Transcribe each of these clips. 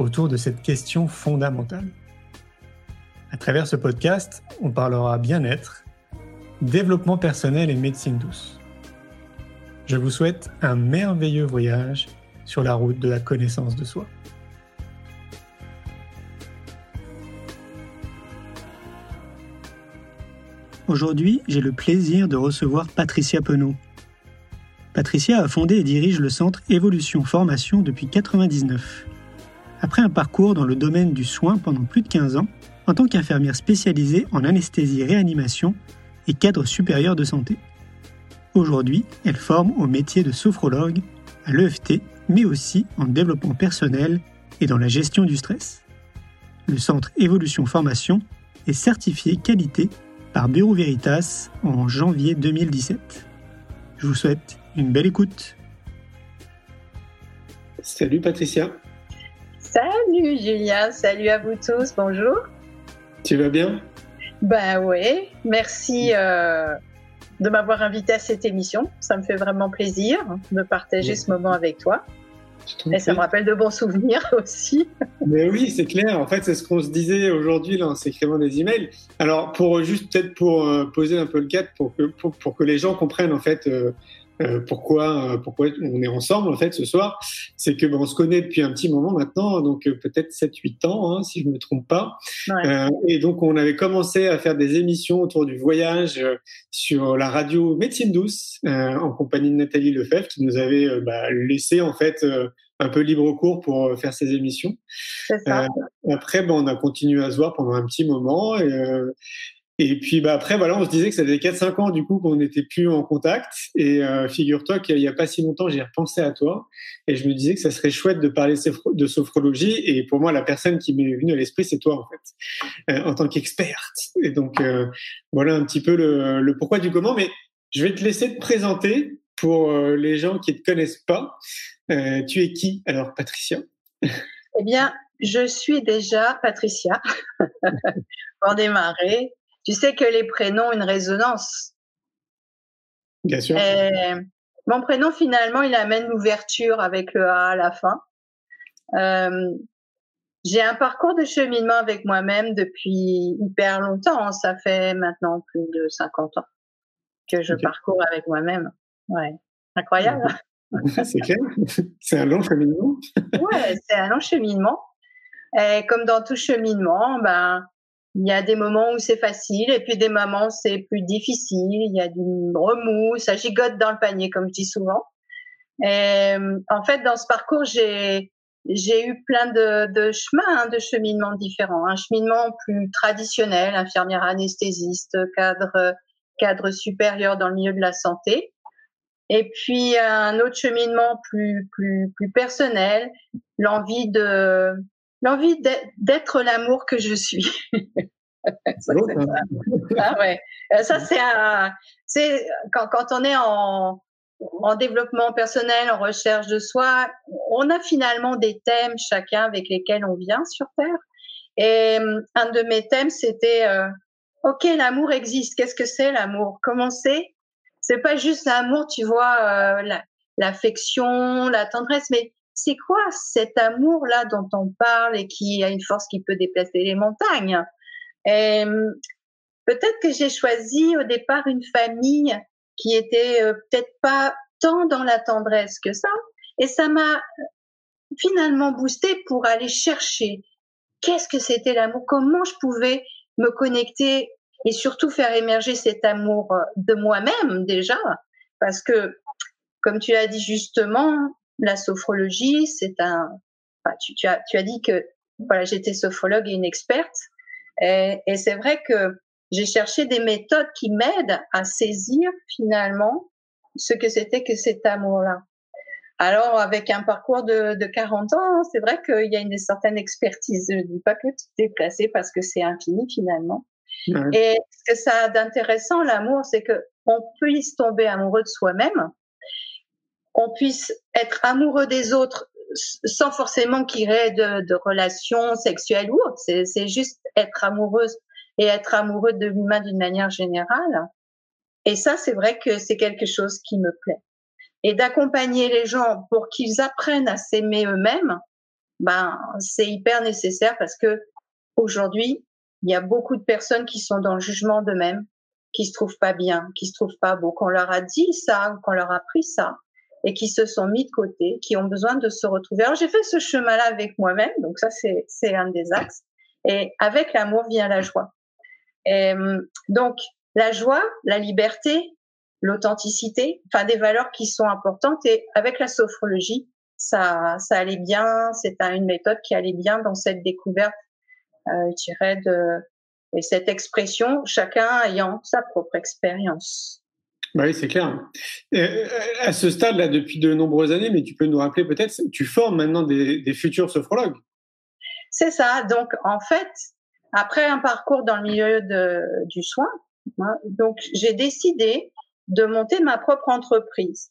autour de cette question fondamentale. À travers ce podcast, on parlera bien-être, développement personnel et médecine douce. Je vous souhaite un merveilleux voyage sur la route de la connaissance de soi. Aujourd'hui, j'ai le plaisir de recevoir Patricia Penaud. Patricia a fondé et dirige le centre Évolution Formation depuis 1999. Après un parcours dans le domaine du soin pendant plus de 15 ans, en tant qu'infirmière spécialisée en anesthésie-réanimation et cadre supérieur de santé. Aujourd'hui, elle forme au métier de sophrologue à l'EFT, mais aussi en développement personnel et dans la gestion du stress. Le centre Évolution Formation est certifié qualité par Bureau Veritas en janvier 2017. Je vous souhaite une belle écoute. Salut Patricia. Salut Julien, salut à vous tous, bonjour. Tu vas bien? Ben oui, merci euh, de m'avoir invité à cette émission. Ça me fait vraiment plaisir de partager ce moment avec toi. Et ça me rappelle de bons souvenirs aussi. Mais oui, c'est clair. En fait, c'est ce qu'on se disait aujourd'hui là, en s'écrivant des emails. Alors, pour juste peut-être pour euh, poser un peu le cadre, pour que, pour, que les gens comprennent en fait euh, euh, pourquoi, euh, pourquoi on est ensemble en fait ce soir, c'est que bon, on se connaît depuis un petit moment maintenant, donc euh, peut-être 7-8 ans hein, si je me trompe pas. Et donc on avait commencé à faire des émissions autour du voyage sur la radio Médecine douce en compagnie de Nathalie Lefebvre qui nous avait bah, laissé en fait un peu libre cours pour faire ces émissions. Ça. après, bon, on a continué à se voir pendant un petit moment. Et, et puis bah après voilà, on se disait que ça faisait 4-5 ans du coup qu'on n'était plus en contact. Et euh, figure-toi qu'il y a pas si longtemps, j'ai repensé à toi et je me disais que ça serait chouette de parler de sophrologie. Et pour moi, la personne qui m'est venue à l'esprit, c'est toi en fait, euh, en tant qu'experte. Et donc euh, voilà un petit peu le, le, pourquoi du comment. Mais je vais te laisser te présenter pour les gens qui ne te connaissent pas. tu es qui alors, Patricia? Eh bien, je suis déjà Patricia. pour démarrer, tu sais que les prénoms ont une résonance. Bien sûr. mon prénom, finalement, il amène l'ouverture avec le A à la fin. Euh, j'ai un parcours de cheminement avec moi-même depuis hyper longtemps. Ça fait maintenant plus de 50 ans que je parcours avec moi-même. Ouais, incroyable. c'est clair. C'est un long cheminement. ouais, c'est un long cheminement. Et comme dans tout cheminement, ben, il y a des moments où c'est facile et puis des moments c'est plus difficile. Il y a du remous, ça gigote dans le panier, comme je dis souvent. Et en fait, dans ce parcours, j'ai j'ai eu plein de, de chemins, hein, de cheminements différents. Un cheminement plus traditionnel, infirmière anesthésiste, cadre cadre supérieur dans le milieu de la santé. Et puis un autre cheminement plus plus plus personnel, l'envie de l'envie d'être l'amour que je suis. ça, ah ouais. Euh, ça c'est c'est quand, quand on est en, en développement personnel, en recherche de soi, on a finalement des thèmes chacun avec lesquels on vient sur Terre. Et euh, un de mes thèmes, c'était euh, OK, l'amour existe. Qu'est-ce que c'est l'amour? Comment c'est? C'est pas juste l'amour, tu vois, l'affection, la tendresse, mais c'est quoi cet amour-là dont on parle et qui a une force qui peut déplacer les montagnes? Peut-être que j'ai choisi au départ une famille qui était euh, peut-être pas tant dans la tendresse que ça, et ça m'a finalement boosté pour aller chercher qu'est-ce que c'était l'amour, comment je pouvais me connecter et surtout faire émerger cet amour euh, de moi-même déjà, parce que comme tu as dit justement, la sophrologie, c'est un. tu, tu, as, tu as dit que voilà, j'étais sophrologue et une experte. Et, et c'est vrai que j'ai cherché des méthodes qui m'aident à saisir finalement ce que c'était que cet amour-là. Alors, avec un parcours de, de 40 ans, c'est vrai qu'il y a une certaine expertise. Je ne dis pas que tout est placé parce que c'est infini finalement. Et ce que ça a d'intéressant, l'amour, c'est que on puisse tomber amoureux de soi-même, on puisse être amoureux des autres sans forcément qu'il y ait de, relations sexuelles ou autres. C'est juste être amoureuse et être amoureux de l'humain d'une manière générale. Et ça, c'est vrai que c'est quelque chose qui me plaît. Et d'accompagner les gens pour qu'ils apprennent à s'aimer eux-mêmes, ben, c'est hyper nécessaire parce que aujourd'hui, il y a beaucoup de personnes qui sont dans le jugement d'eux-mêmes, qui se trouvent pas bien, qui se trouvent pas beaux, qu'on leur a dit ça, qu'on leur a appris ça, et qui se sont mis de côté, qui ont besoin de se retrouver. Alors j'ai fait ce chemin-là avec moi-même, donc ça c'est un des axes. Et avec l'amour vient la joie. Et, donc la joie, la liberté, l'authenticité, enfin des valeurs qui sont importantes. Et avec la sophrologie, ça ça allait bien. C'est une méthode qui allait bien dans cette découverte, euh, je dirais de et cette expression, chacun ayant sa propre expérience. Bah oui, c'est clair. Euh, à ce stade-là, depuis de nombreuses années, mais tu peux nous rappeler peut-être, tu formes maintenant des, futurs sophrologues. C'est ça. Donc, en fait, après un parcours dans le milieu du soin, hein, donc j'ai décidé de monter ma propre entreprise.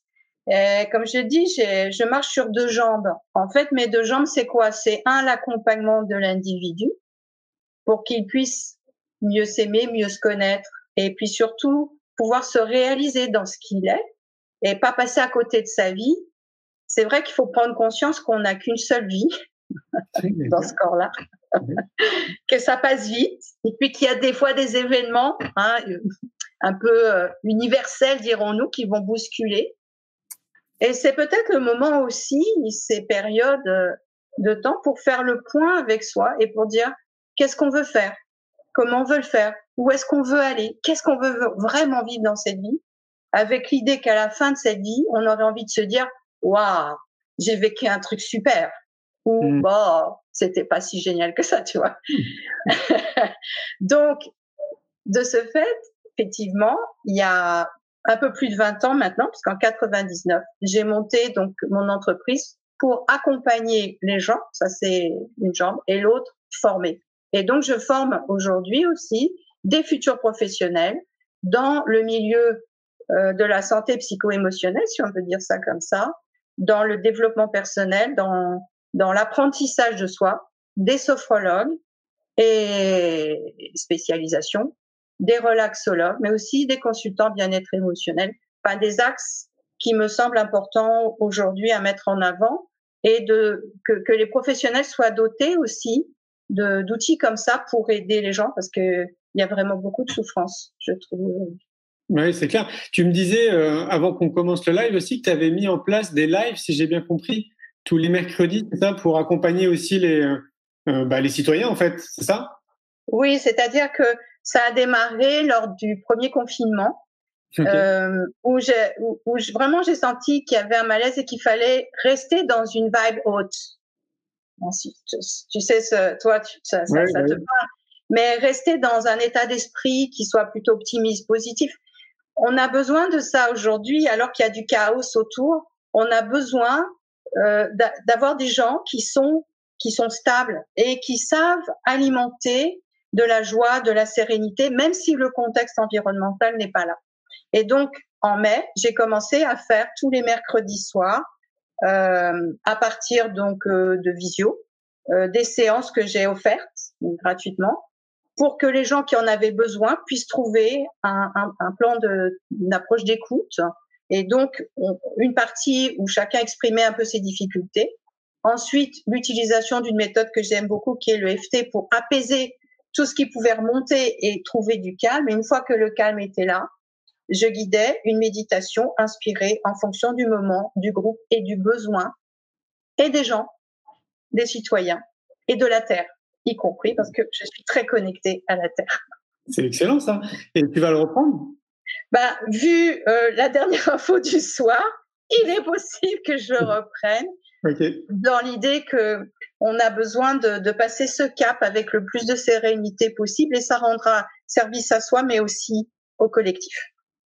Comme je dis, je marche sur deux jambes. En fait, mes deux jambes, c'est quoi? C'est un, l'accompagnement de l'individu pour qu'il puisse mieux s'aimer, mieux se connaître, et puis surtout pouvoir se réaliser dans ce qu'il est et pas passer à côté de sa vie. C'est vrai qu'il faut prendre conscience qu'on n'a qu'une seule vie dans ce corps-là, que ça passe vite, et puis qu'il y a des fois des événements hein, un peu euh, universels, dirons-nous, qui vont bousculer. Et c'est peut-être le moment aussi, ces périodes euh, de temps, pour faire le point avec soi et pour dire qu'est-ce qu'on veut faire, comment on veut le faire, où est-ce qu'on veut aller, qu'est-ce qu'on veut vraiment vivre dans cette vie, avec l'idée qu'à la fin de cette vie, on aurait envie de se dire, waouh, j'ai vécu un truc super, ou mm. bah, c'était pas si génial que ça, tu vois. Donc, de ce fait, effectivement, il y a un peu plus de 20 ans maintenant, parce qu'en 99, j'ai monté donc mon entreprise pour accompagner les gens, ça c'est une jambe, et l'autre former. Et donc, je forme aujourd'hui aussi des futurs professionnels dans le milieu euh, de la santé psycho-émotionnelle, si on peut dire ça comme ça, dans le développement personnel, dans, dans l'apprentissage de soi, des sophrologues et spécialisation, des relaxologues, mais aussi des consultants bien-être émotionnel, enfin des axes qui me semblent importants aujourd'hui à mettre en avant et de que, que les professionnels soient dotés aussi d'outils comme ça pour aider les gens parce que il y a vraiment beaucoup de souffrance, je trouve. Oui, c'est clair. Tu me disais euh, avant qu'on commence le live aussi que tu avais mis en place des lives, si j'ai bien compris, tous les mercredis, c'est ça, pour accompagner aussi les, euh, euh, bah, les citoyens, en fait, c'est ça? Oui, c'est-à-dire que ça a démarré lors du premier confinement, où, j'ai, où, vraiment j'ai senti qu'il y avait un malaise et qu'il fallait rester dans une vibe haute. Tu, sais, ce, toi, ça, ça, ça te parle mais rester dans un état d'esprit qui soit plutôt optimiste, positif. On a besoin de ça aujourd'hui, alors qu'il y a du chaos autour. On a besoin euh, d'avoir des gens qui sont qui sont stables et qui savent alimenter de la joie, de la sérénité, même si le contexte environnemental n'est pas là. Et donc, en mai, j'ai commencé à faire tous les mercredis soirs, à partir donc euh, de visio, euh, des séances que j'ai offertes gratuitement pour que les gens qui en avaient besoin puissent trouver un, un, un plan de, une approche d'écoute. Et donc, une partie où chacun exprimait un peu ses difficultés. Ensuite, l'utilisation d'une méthode que j'aime beaucoup, qui est le FT, pour apaiser tout ce qui pouvait remonter et trouver du calme. Une fois que le calme était là, je guidais une méditation inspirée en fonction du moment, du groupe et du besoin et des gens, des citoyens et de la Terre y compris parce que je suis très connectée à la Terre. C'est excellent ça. Et tu vas le reprendre? Bah, Vu euh, la dernière info du soir, il est possible que je reprenne. Dans l'idée que on a besoin de, de, passer ce cap avec le plus de sérénité possible et ça rendra service à soi mais aussi au collectif.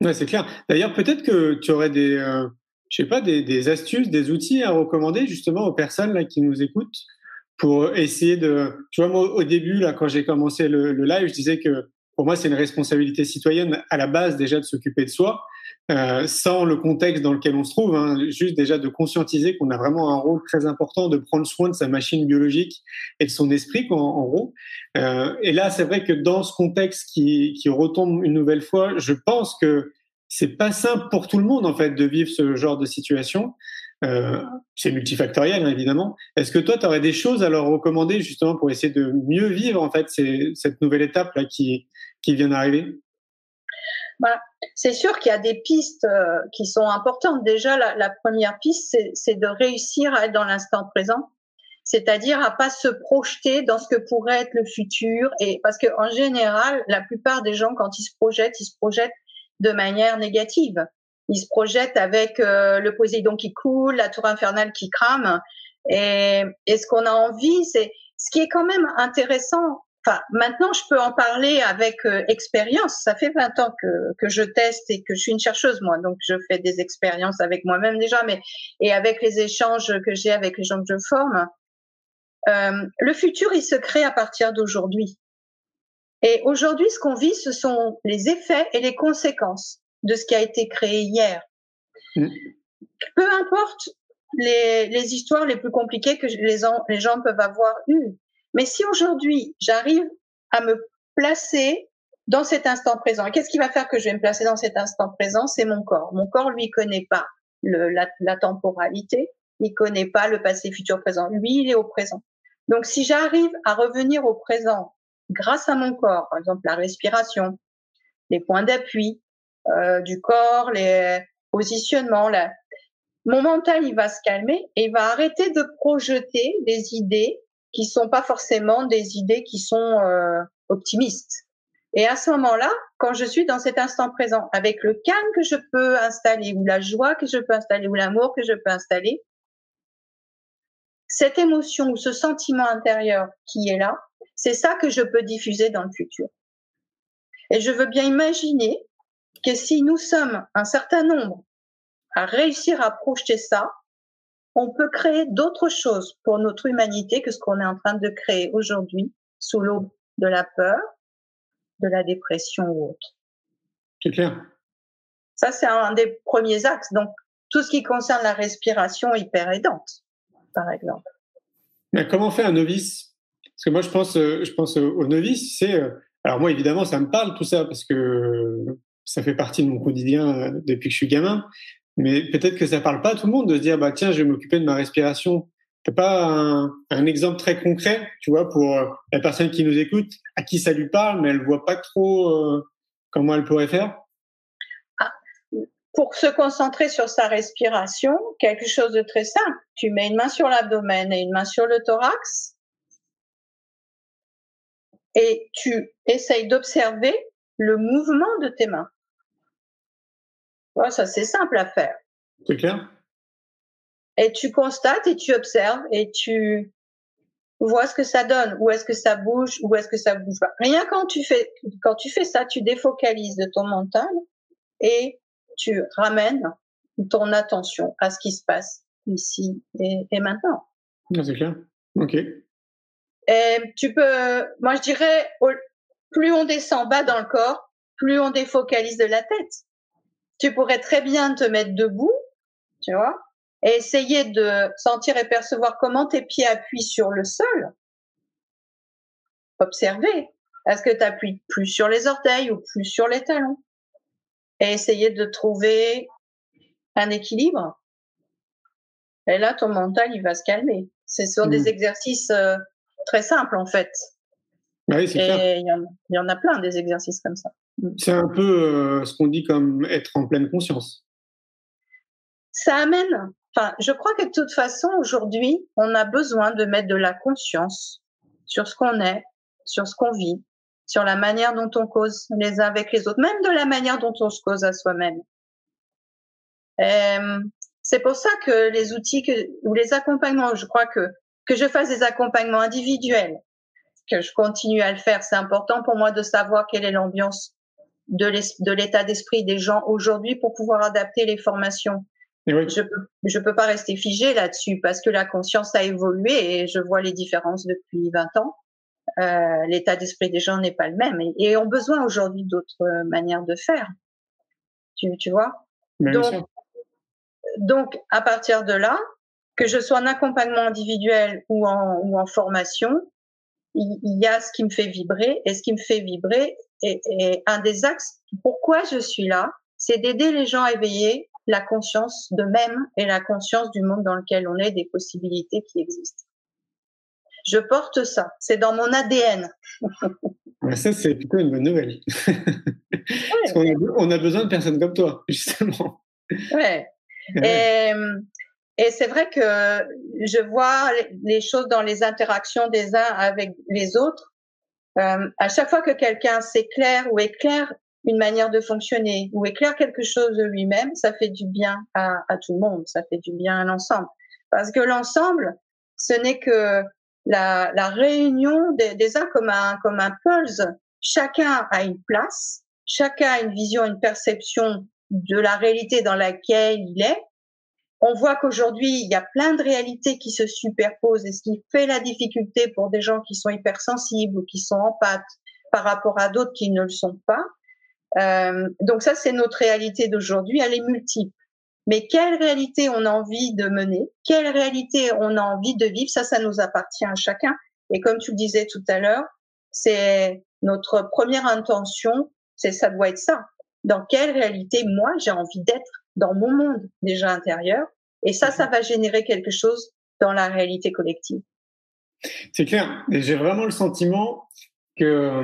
Ouais, c'est clair. D'ailleurs, peut-être que tu aurais des, euh, je sais pas, des, astuces, des outils à recommander justement aux personnes là qui nous écoutent pour essayer de. Tu vois, moi, au début, là, quand j'ai commencé le, live, je disais que pour moi, c'est une responsabilité citoyenne à la base déjà de s'occuper de soi, euh, sans le contexte dans lequel on se trouve. Hein, juste déjà de conscientiser qu'on a vraiment un rôle très important de prendre soin de sa machine biologique et de son esprit, en, en gros. Euh, et là, c'est vrai que dans ce contexte qui, qui retombe une nouvelle fois, je pense que c'est pas simple pour tout le monde en fait de vivre ce genre de situation. Euh, c'est multifactoriel hein, évidemment. Est-ce que toi, tu aurais des choses à leur recommander justement pour essayer de mieux vivre en fait cette nouvelle étape là qui qui vient d'arriver? Bah, c'est sûr qu'il y a des pistes euh, qui sont importantes. Déjà, la, la première piste, c'est de réussir à être dans l'instant présent, c'est-à-dire à pas se projeter dans ce que pourrait être le futur. Et parce que en général, la plupart des gens, quand ils se projettent, ils se projettent de manière négative. Ils se projettent avec euh, le Poséidon qui coule, la tour infernale qui crame. Et, et ce qu'on a envie, c'est ce qui est quand même intéressant. Enfin, maintenant, je peux en parler avec euh, expérience. Ça fait 20 ans que, que je teste et que je suis une chercheuse, moi. Donc, je fais des expériences avec moi-même déjà, mais et avec les échanges que j'ai avec les gens que je forme. Euh, le futur, il se crée à partir d'aujourd'hui. Et aujourd'hui, ce qu'on vit, ce sont les effets et les conséquences de ce qui a été créé hier. Mm. Peu importe les, les, histoires les plus compliquées que les, les gens peuvent avoir eues. Mais si aujourd'hui, j'arrive à me placer dans cet instant présent, qu'est-ce qui va faire que je vais me placer dans cet instant présent? C'est mon corps. Mon corps, lui, connaît pas le, la, la temporalité, il connaît pas le passé, futur, présent. Lui, il est au présent. Donc, si j'arrive à revenir au présent grâce à mon corps, par exemple la respiration, les points d'appui euh, du corps, les positionnements, là, mon mental il va se calmer et il va arrêter de projeter des idées qui sont pas forcément des idées qui sont euh, optimistes. Et à ce moment-là, quand je suis dans cet instant présent, avec le calme que je peux installer, ou la joie que je peux installer, ou l'amour que je peux installer, cette émotion ou ce sentiment intérieur qui est là, c'est ça que je peux diffuser dans le futur. Et je veux bien imaginer que si nous sommes un certain nombre à réussir à projeter ça, on peut créer d'autres choses pour notre humanité que ce qu'on est en train de créer aujourd'hui sous l'aube de la peur, de la dépression ou autre. C'est clair. Ça, c'est un des premiers axes. Donc, tout ce qui concerne la respiration hyper aidante, par exemple. Mais comment fait un novice? Parce que moi, je pense, euh, je pense aux novices, c'est, euh, alors moi, évidemment, ça me parle tout ça parce que ça fait partie de mon quotidien euh, depuis que je suis gamin. Mais peut-être que ça parle pas à tout le monde de se dire, bah tiens, je vais m'occuper de ma respiration. T'as pas un, exemple très concret, tu vois, pour la personne qui nous écoute, à qui ça lui parle, mais elle voit pas trop comment elle pourrait faire? Ah, pour se concentrer sur sa respiration, quelque chose de très simple. Tu mets une main sur l'abdomen et une main sur le thorax et tu essayes d'observer le mouvement de tes mains. Ouais, ça c'est simple à faire. C'est clair? Et tu constates et tu observes et tu vois ce que ça donne, où est-ce que ça bouge, où est-ce que ça bouge pas? Rien quand tu fais quand tu fais ça, tu défocalises de ton mental et tu ramènes ton attention à ce qui se passe ici et, et maintenant. C'est clair. Ok. Et tu peux, moi je dirais, plus on descend bas dans le corps, plus on défocalise de la tête. Tu pourrais très bien te mettre debout, tu vois, et essayer de sentir et percevoir comment tes pieds appuient sur le sol. Observer. Est-ce que tu appuies plus sur les orteils ou plus sur les talons? Et essayer de trouver un équilibre. Et là, ton mental, il va se calmer. C'est sur des mmh. exercices euh, très simple en fait. Oui, Et il y, y, en a plein des exercices comme ça. C'est un peu euh, ce qu'on dit comme être en pleine conscience. Ça amène. Enfin, je crois que de toute façon aujourd'hui, on a besoin de mettre de la conscience sur ce qu'on est, sur ce qu'on vit, sur la manière dont on cause les uns avec les autres, même de la manière dont on se cause à soi-même. C'est pour ça que les outils que, ou les accompagnements, je crois que que je fasse des accompagnements individuels, que je continue à le faire. C'est important pour moi de savoir quelle est l'ambiance de l'état d'esprit des gens aujourd'hui pour pouvoir adapter les formations oui. Je peux, je peux pas rester figé là-dessus parce que la conscience a évolué et je vois les différences depuis 20 ans. Euh, L'état d'esprit des gens n'est pas le même et, et ont besoin aujourd'hui d'autres manières de faire. Tu, tu vois? Bien donc, sûr. donc, à partir de là, que je sois en accompagnement individuel ou en, ou en formation, il, il y a ce qui me fait vibrer et ce qui me fait vibrer et, et un des axes. Pourquoi je suis là, c'est d'aider les gens à éveiller la conscience d'eux-mêmes et la conscience du monde dans lequel on est, des possibilités qui existent. Je porte ça, c'est dans mon ADN. Ça, c'est plutôt une bonne nouvelle. Parce qu'on a, on a besoin de personnes comme toi, justement. Ouais. Ouais. Et, et c'est vrai que je vois les choses dans les interactions des uns avec les autres. Euh, à chaque fois que quelqu'un s'éclaire ou éclaire une manière de fonctionner ou éclaire quelque chose de lui-même, ça fait du bien à, tout le monde, ça fait du bien à l'ensemble. Parce que l'ensemble, ce n'est que la, la réunion des, des uns comme un, comme un pulse. Chacun a une place, chacun a une vision, une perception de la réalité dans laquelle il est. On voit qu'aujourd'hui, il y a plein de réalités qui se superposent et ce qui fait la difficulté pour des gens qui sont hypersensibles ou qui sont en pâte par rapport à d'autres qui ne le sont pas. Euh, donc ça, c'est notre réalité d'aujourd'hui. Elle est multiple. Mais quelle réalité on a envie de mener? Quelle réalité on a envie de vivre? Ça, ça nous appartient à chacun. Et comme tu le disais tout à l'heure, c'est notre première intention, c'est ça doit être ça. Dans quelle réalité moi j'ai envie d'être? Dans mon monde déjà intérieur Et ça, ça va générer quelque chose dans la réalité collective. C'est clair. Et j'ai vraiment le sentiment que,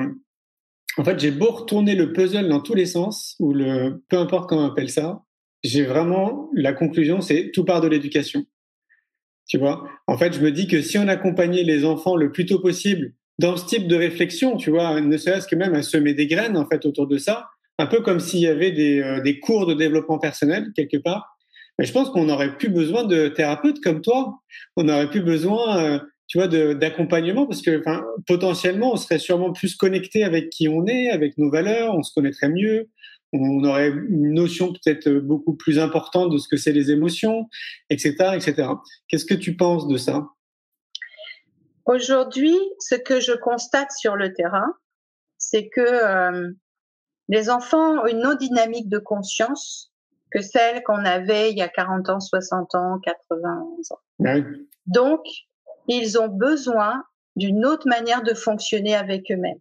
en fait, j'ai beau retourner le puzzle dans tous les sens, ou le, peu importe comment on appelle ça, j'ai vraiment la conclusion, c'est tout part de l'éducation. Tu vois, en fait, je me dis que si on accompagnait les enfants le plus tôt possible dans ce type de réflexion, tu vois, ne serait-ce que même à semer des graines en fait autour de ça, un peu comme s'il y avait des, euh, des cours de développement personnel quelque part. Mais je pense qu'on n'aurait plus besoin de thérapeutes comme toi. On n'aurait plus besoin, euh, tu vois, d'accompagnement parce que, potentiellement, on serait sûrement plus connecté avec qui on est, avec nos valeurs, on se connaîtrait mieux, on aurait une notion peut-être beaucoup plus importante de ce que c'est les émotions, etc., etc. Qu'est-ce que tu penses de ça? Aujourd'hui, ce que je constate sur le terrain, c'est que euh, les enfants ont une autre dynamique de conscience que celle qu'on avait il y a 40 ans, 60 ans, 80 ans. Oui. Donc, ils ont besoin d'une autre manière de fonctionner avec eux-mêmes.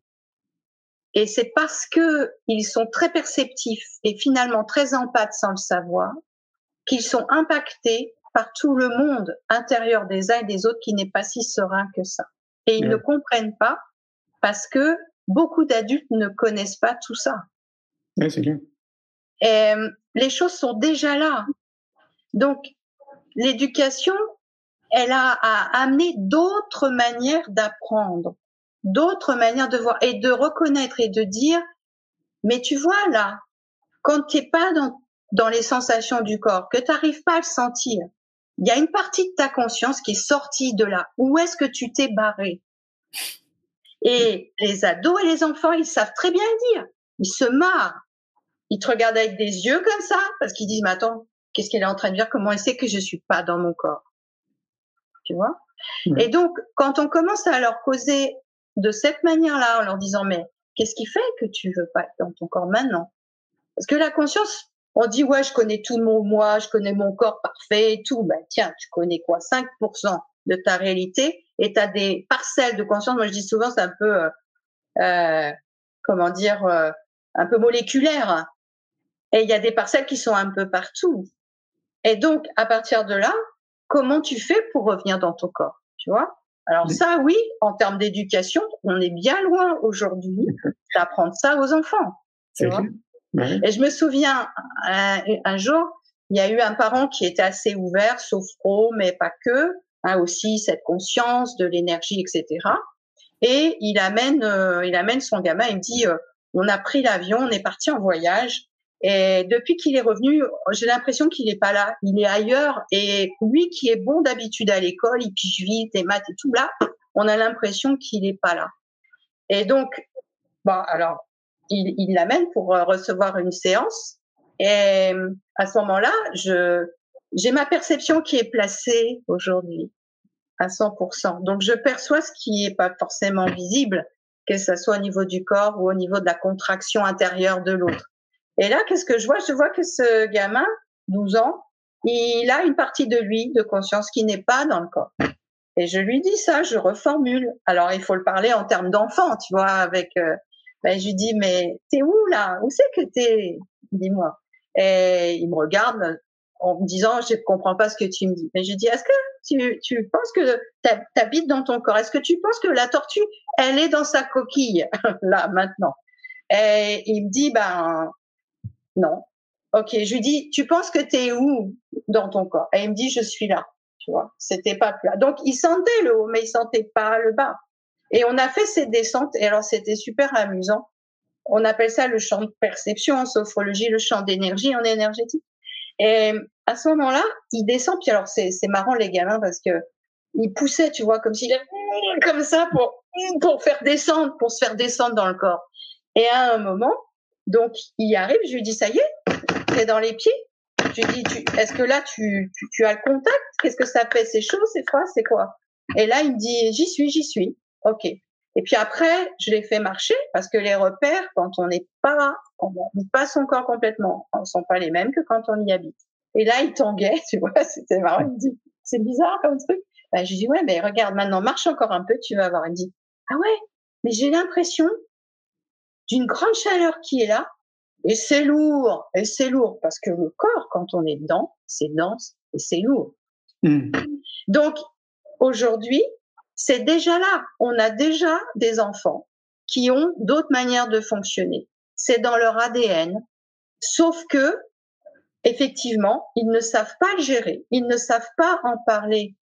Et c'est parce que ils sont très perceptifs et finalement très empathes sans le savoir qu'ils sont impactés par tout le monde intérieur des uns et des autres qui n'est pas si serein que ça. Et ils Ouais. ne comprennent pas parce que beaucoup d'adultes ne connaissent pas tout ça. Les choses sont déjà là. Donc, l'éducation, elle a, amené d'autres manières d'apprendre, d'autres manières de voir et de reconnaître et de dire, mais tu vois là, quand tu n'es pas dans, dans les sensations du corps, que tu n'arrives pas à le sentir, il y a une partie de ta conscience qui est sortie de là. Où est-ce que tu t'es barré? Et les ados et les enfants, ils savent très bien le dire. Ils se marrent. Ils te regardent avec des yeux comme ça parce qu'ils disent, mais attends, qu'est-ce qu'elle est en train de dire? Comment elle sait que je suis pas dans mon corps? Tu vois? Ouais. Et donc, quand on commence à leur causer de cette manière-là, en leur disant, mais qu'est-ce qui fait que tu veux pas être dans ton corps maintenant? Parce que la conscience, on dit, ouais, je connais tout mon moi, je connais mon corps parfait et tout. Ben, tiens, tu connais quoi? 5% de ta réalité et tu as des parcelles de conscience. Moi, je dis souvent, c'est un peu, euh, euh, comment dire, euh, un peu moléculaire. Et il y a des parcelles qui sont un peu partout. Et donc, à partir de là, comment tu fais pour revenir dans ton corps Tu vois? Alors Oui. ça, oui, en termes d'éducation, on est bien loin aujourd'hui d'apprendre ça aux enfants. Tu vois? et je me souviens, un, un jour, il y a eu un parent qui était assez ouvert, sophro, mais pas que, hein, aussi cette conscience de l'énergie, etc. Et il amène, euh, il amène son gamin, il me dit, euh, on a pris l'avion, on est parti en voyage, et depuis qu'il est revenu, j'ai l'impression qu'il est pas là, il est ailleurs. Et lui qui est bon d'habitude à l'école, il pige vite les maths et tout là, on a l'impression qu'il est pas là. Et donc, bon, alors il il l'amène pour euh, recevoir une séance. Et à ce moment-là, je j'ai ma perception qui est placée aujourd'hui à 100%. Donc, je perçois ce qui est pas forcément visible, que ce soit au niveau du corps ou au niveau de la contraction intérieure de l'autre. Et là, qu'est-ce que je vois? Je vois que ce gamin, 12 ans, il a une partie de lui, de conscience, qui n'est pas dans le corps. Et je lui dis ça, je reformule. Alors, il faut le parler en termes d'enfant, tu vois, avec... Euh, ben, je lui dis, mais t'es où là? Où c'est que t'es? Dis-moi. Et il me regarde en me disant, je comprends pas ce que tu me dis. Mais je dis, est-ce que tu, tu penses que t'habites dans ton corps? Est-ce que tu penses que la tortue, elle est dans sa coquille? Là maintenant Et il me dit, ben non. Ok, je lui dis, tu penses que t'es où dans ton corps? Et il me dit, je suis là. Tu vois, c'était pas plat. Donc il sentait le haut, mais il sentait pas le bas. Et on a fait ces descentes. Et alors c'était super amusant. On appelle ça le champ de perception en sophrologie, le champ d'énergie en énergétique. Et à ce moment-là, il descend. Puis alors, c'est, marrant les gamins parce que il poussait, tu vois, comme s'il comme ça pour pour faire descendre, pour se faire descendre dans le corps. Et à un moment, donc il arrive. Je lui dis ça y est, t'es dans les pieds. Je lui dis, est-ce que là tu, tu, tu as le contact? Qu'est-ce que ça fait? C'est chaud, c'est froid, c'est quoi? Et là, il me dit, j'y suis, j'y suis. Ok. Et puis après, je l'ai fait marcher parce que les repères, quand on n'est pas, on passe encore complètement, ne sont pas les mêmes que quand on y habite. Et là, il tanguait, tu vois, c'était marrant. Il me dit, c'est bizarre comme truc. Ben, je dis, ouais, mais regarde, maintenant, marche encore un peu, tu vas voir. Il me dit, ah ouais, mais j'ai l'impression d'une grande chaleur qui est là. Et c'est lourd, et c'est lourd, parce que le corps, quand on est dedans, c'est dense et c'est lourd. Mmh. Donc, aujourd'hui, c'est déjà là. On a déjà des enfants qui ont d'autres manières de fonctionner. C'est dans leur ADN. Sauf que, effectivement, ils ne savent pas le gérer. Ils ne savent pas en parler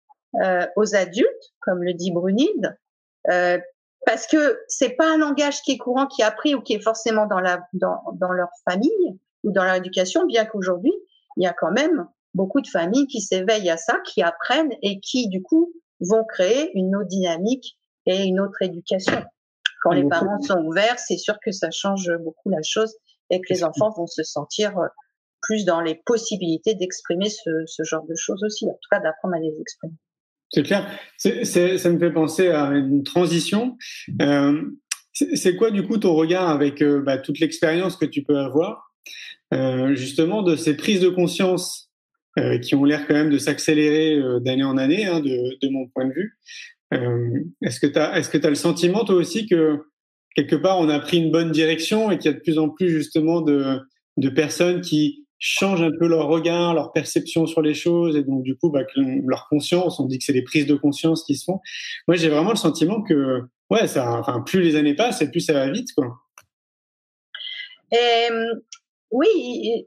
euh, aux adultes, comme le dit Brunilde, euh, parce que c'est pas un langage qui est courant, qui est appris ou qui est forcément dans la dans, dans leur famille ou dans leur éducation, bien qu'aujourd'hui il y a quand même beaucoup de familles qui s'éveillent à ça, qui apprennent et qui du coup vont créer une autre dynamique et une autre éducation. Quand les parents sont ouverts, c'est sûr que ça change beaucoup la chose et que les enfants vont se sentir euh, plus dans les possibilités d'exprimer ce, ce, genre de choses aussi, en tout cas d'apprendre à les exprimer. C'est clair. Ça me fait penser à une transition. Euh, c'est quoi du coup ton regard avec euh, bah, toute l'expérience que tu peux avoir, euh, justement de ces prises de conscience qui ont l'air quand même de s'accélérer d'année en année, hein, de, mon point de vue? Est-ce que tu as, as le sentiment toi aussi que quelque part on a pris une bonne direction et qu'il y a de plus en plus justement de personnes qui changent un peu leur regard, leur perception sur les choses et donc du coup bah, leur conscience, on dit que c'est les prises de conscience qui se font. Moi j'ai vraiment le sentiment que ouais ça, enfin plus les années passent et plus ça va vite quoi. Et, oui,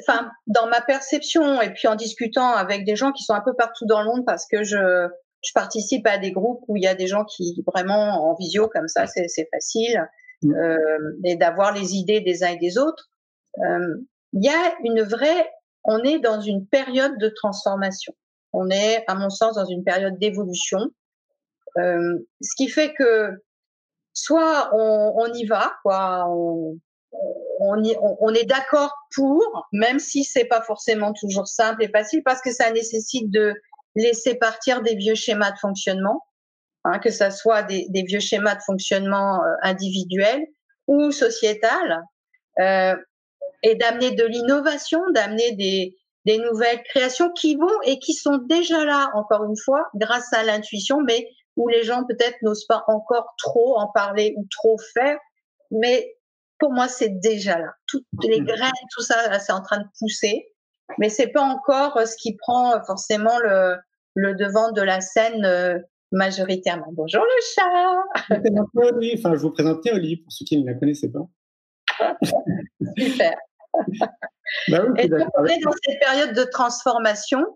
enfin, dans ma perception et puis en discutant avec des gens qui sont un peu partout dans le monde parce que je, je participe à des groupes où il y a des gens qui vraiment en visio comme ça, c'est facile mmh. euh, et d'avoir les idées des uns et des autres. Euh, il y a une vraie, on est dans une période de transformation. On est, à mon sens, dans une période d'évolution, euh, ce qui fait que soit on, on y va, quoi, on, on, on, est d'accord pour, même si c'est pas forcément toujours simple et facile, parce que ça nécessite de laisser partir des vieux schémas de fonctionnement, hein, que ça soit des, des, vieux schémas de fonctionnement euh, individuels ou sociétal, euh, et d'amener de l'innovation, d'amener des, des nouvelles créations qui vont et qui sont déjà là, encore une fois, grâce à l'intuition, mais où les gens peut-être n'osent pas encore trop en parler ou trop faire, mais pour moi, c'est déjà là. Toutes les mmh. graines, tout ça, c'est en train de pousser. Mais c'est pas encore euh, ce qui prend euh, forcément le, le devant de la scène euh, majoritairement. Bonjour le chat. Enfin, je vous présente Théolie pour ceux qui ne la connaissaient pas. Super. Bah et donc, on est dans cette période de transformation,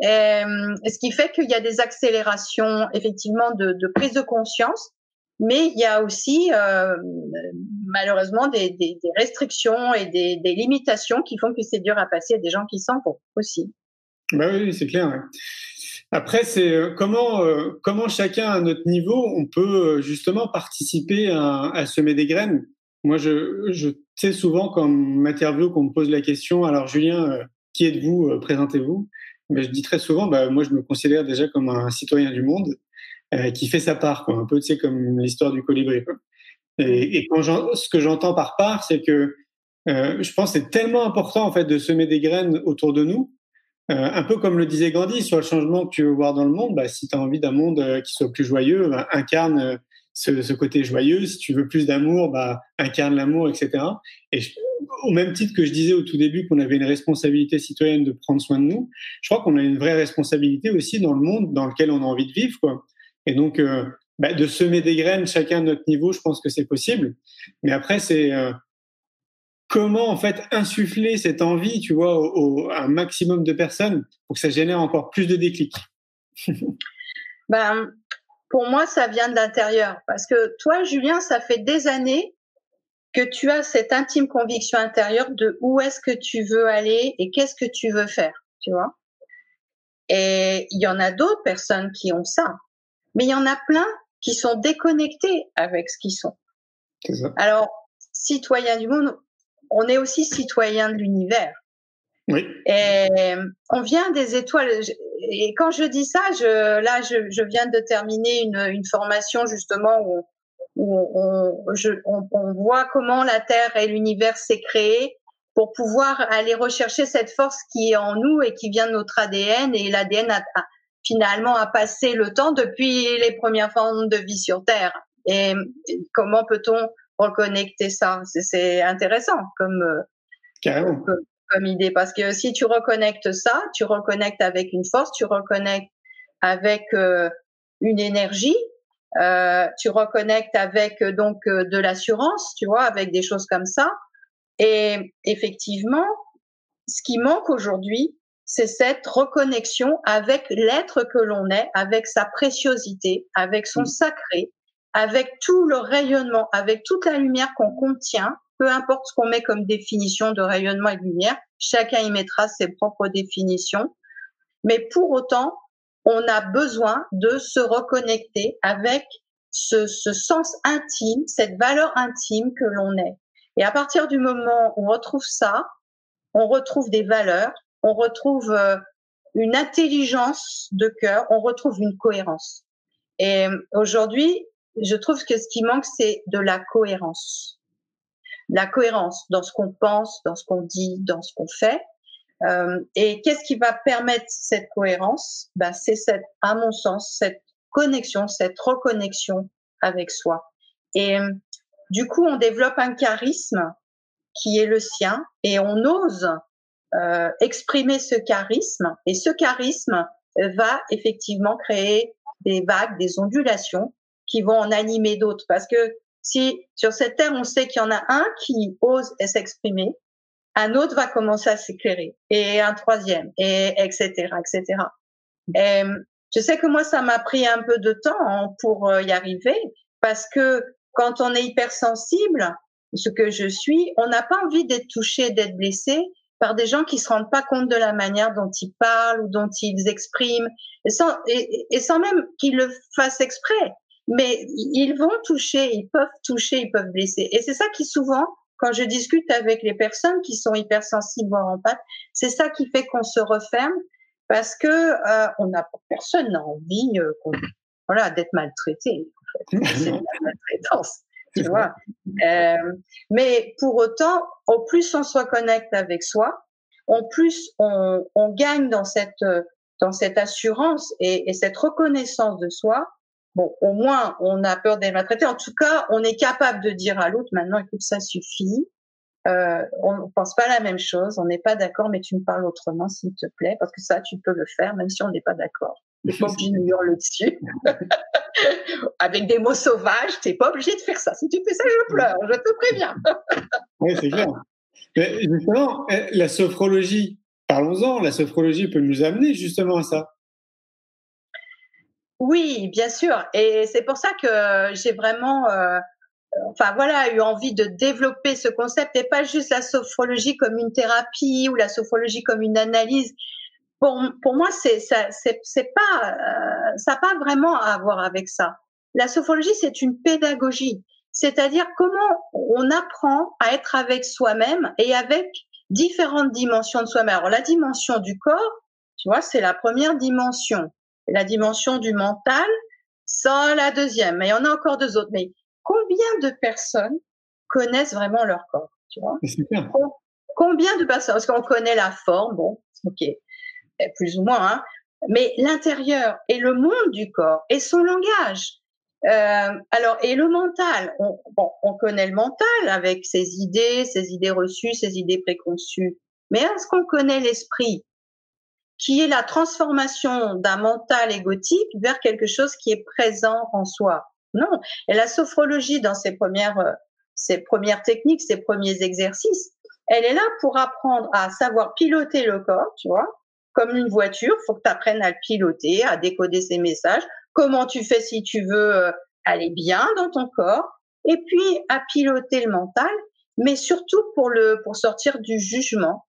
et, ce qui fait qu'il y a des accélérations effectivement de, de prise de conscience mais il y a aussi euh, malheureusement des, des, des, restrictions et des, des, limitations qui font que c'est dur à passer à des gens qui s'en vont aussi. Bah oui, c'est clair. Après, c'est euh, comment euh, comment chacun à notre niveau on peut justement participer à, à semer des graines? Moi, je, je sais souvent quand m'interview qu'on me pose la question. Alors, Julien, qui êtes-vous Présentez-vous? mais je dis très souvent, bah, moi je me considère déjà comme un citoyen du monde euh, qui fait sa part, quoi. un peu tu sais comme l'histoire du colibri. Quoi. Et, et quand ce que j'entends par part, c'est que euh, je pense que c'est tellement important en fait de semer des graines autour de nous, euh, un peu comme le disait Gandhi sur le changement que tu veux voir dans le monde. Bah, si tu as envie d'un monde euh, qui soit plus joyeux, bah, incarne euh, ce, côté joyeux. Si tu veux plus d'amour, bah, incarne l'amour, etc. Et au même titre que je disais au tout début qu'on avait une responsabilité citoyenne de prendre soin de nous, je crois qu'on a une vraie responsabilité aussi dans le monde dans lequel on a envie de vivre. Et donc, euh, bah, de semer des graines chacun à notre niveau, je pense que c'est possible. Mais après, c'est euh, comment en fait insuffler cette envie, tu vois, à un maximum de personnes pour que ça génère encore plus de déclics? ben, pour moi, ça vient de l'intérieur. Parce que toi, Julien, ça fait des années que tu as cette intime conviction intérieure de où est-ce que tu veux aller et qu'est-ce que tu veux faire, tu vois. Et il y en a d'autres personnes qui ont ça. Mais il y en a plein qui sont déconnectés avec ce qu'ils sont. Alors, citoyen du monde, on est aussi citoyen de l'univers. Oui. Et on vient des étoiles. Et quand je dis ça, je, là, je, je viens de terminer une, une formation justement où, où on, je, on, on, voit comment la Terre et l'univers s'est créé pour pouvoir aller rechercher cette force qui est en nous et qui vient de notre ADN. Et l'ADN a, a, finalement a passé le temps depuis les premières formes de vie sur Terre. Et comment peut-on reconnecter ça? C'est intéressant comme, comme, comme idée parce que si tu reconnectes ça, tu reconnectes avec une force, tu reconnectes avec euh, une énergie, euh, tu reconnectes avec donc de l'assurance, tu vois, avec des choses comme ça. Et effectivement, ce qui manque aujourd'hui, c'est cette reconnexion avec l'être que l'on est, avec sa préciosité, avec son sacré, avec tout le rayonnement, avec toute la lumière qu'on contient, peu importe ce qu'on met comme définition de rayonnement et de lumière, chacun y mettra ses propres définitions. Mais pour autant, on a besoin de se reconnecter avec ce, ce sens intime, cette valeur intime que l'on est. Et à partir du moment où on retrouve ça, on retrouve des valeurs, on retrouve euh, une intelligence de cœur, on retrouve une cohérence. Et aujourd'hui, je trouve que ce qui manque, c'est de la cohérence. La cohérence dans ce qu'on pense, dans ce qu'on dit, dans ce qu'on fait. Euh, et qu'est-ce qui va permettre cette cohérence? Ben, C'est cette, à mon sens, cette connexion, cette reconnexion avec soi. Et du coup, on développe un charisme qui est le sien et on ose euh, exprimer ce charisme. Et ce charisme va effectivement créer des vagues, des ondulations qui vont en animer d'autres. Parce que si sur cette terre, on sait qu'il y en a un qui ose s'exprimer, un autre va commencer à s'éclairer, et un troisième, et etc., etc. Et je sais que moi, ça m'a pris un peu de temps pour euh, y arriver, parce que quand on est hypersensible, ce que je suis, on n'a pas envie d'être touché, d'être blessé par des gens qui se rendent pas compte de la manière dont ils parlent ou dont ils expriment, et sans, et sans même qu'ils le fassent exprès mais ils vont toucher, ils peuvent toucher, ils peuvent blesser. Et c'est ça qui souvent, quand je discute avec les personnes qui sont hypersensibles voire empathes, c'est ça qui fait qu'on se referme parce que euh, on n'a personne n'a envie euh, voilà d'être maltraité. En fait. C'est la maltraitance, tu vois. Euh, mais pour autant, au plus on se reconnecte avec soi, au plus on, on gagne dans cette dans cette assurance et, et cette reconnaissance de soi Bon, au moins, on a peur d'être maltraité. En tout cas, on est capable de dire à l'autre, maintenant, écoute, ça suffit. Euh, on ne pense pas la même chose, on n'est pas d'accord, mais tu me parles autrement, s'il te plaît, parce que ça, tu peux le faire, même si on n'est pas d'accord. Tu n'es pas obligé de hurler dessus. Avec des mots sauvages, tu n'es pas obligé de faire ça. Si tu fais ça, je pleure, je te préviens. oui, c'est clair. Mais justement, eh, la sophrologie, parlons-en, la sophrologie peut nous amener justement à ça. Oui, bien sûr. Et c'est pour ça que j'ai vraiment, euh, enfin voilà, eu envie de développer ce concept et pas juste la sophrologie comme une thérapie ou la sophrologie comme une analyse. Pour, pour moi, c'est ça, c'est, c'est pas, euh, ça pas vraiment à voir avec ça. La sophrologie, c'est une pédagogie, c'est-à-dire comment on apprend à être avec soi-même et avec différentes dimensions de soi-même. Alors la dimension du corps, Tu vois, c'est la première dimension. La dimension du mental, sans la deuxième. Mais il y en a encore deux autres. Mais combien de personnes connaissent vraiment leur corps Tu vois? Combien de personnes? Parce qu'on connaît la forme, bon, ok, plus ou moins, hein, mais l'intérieur et le monde du corps et son langage. Euh, alors, et le mental, on, bon, on connaît le mental avec ses idées, ses idées reçues, ses idées préconçues. Mais est-ce qu'on connaît l'esprit, qui est la transformation d'un mental égotique vers quelque chose qui est présent en soi. Non. Et la sophrologie, dans ses premières, euh, ses premières techniques, ses premiers exercices, elle est là pour apprendre à savoir piloter le corps, tu vois, comme une voiture, faut que tu apprennes à le piloter, à décoder ses messages, comment tu fais si tu veux euh, aller bien dans ton corps, et puis à piloter le mental, mais surtout pour le pour sortir du jugement,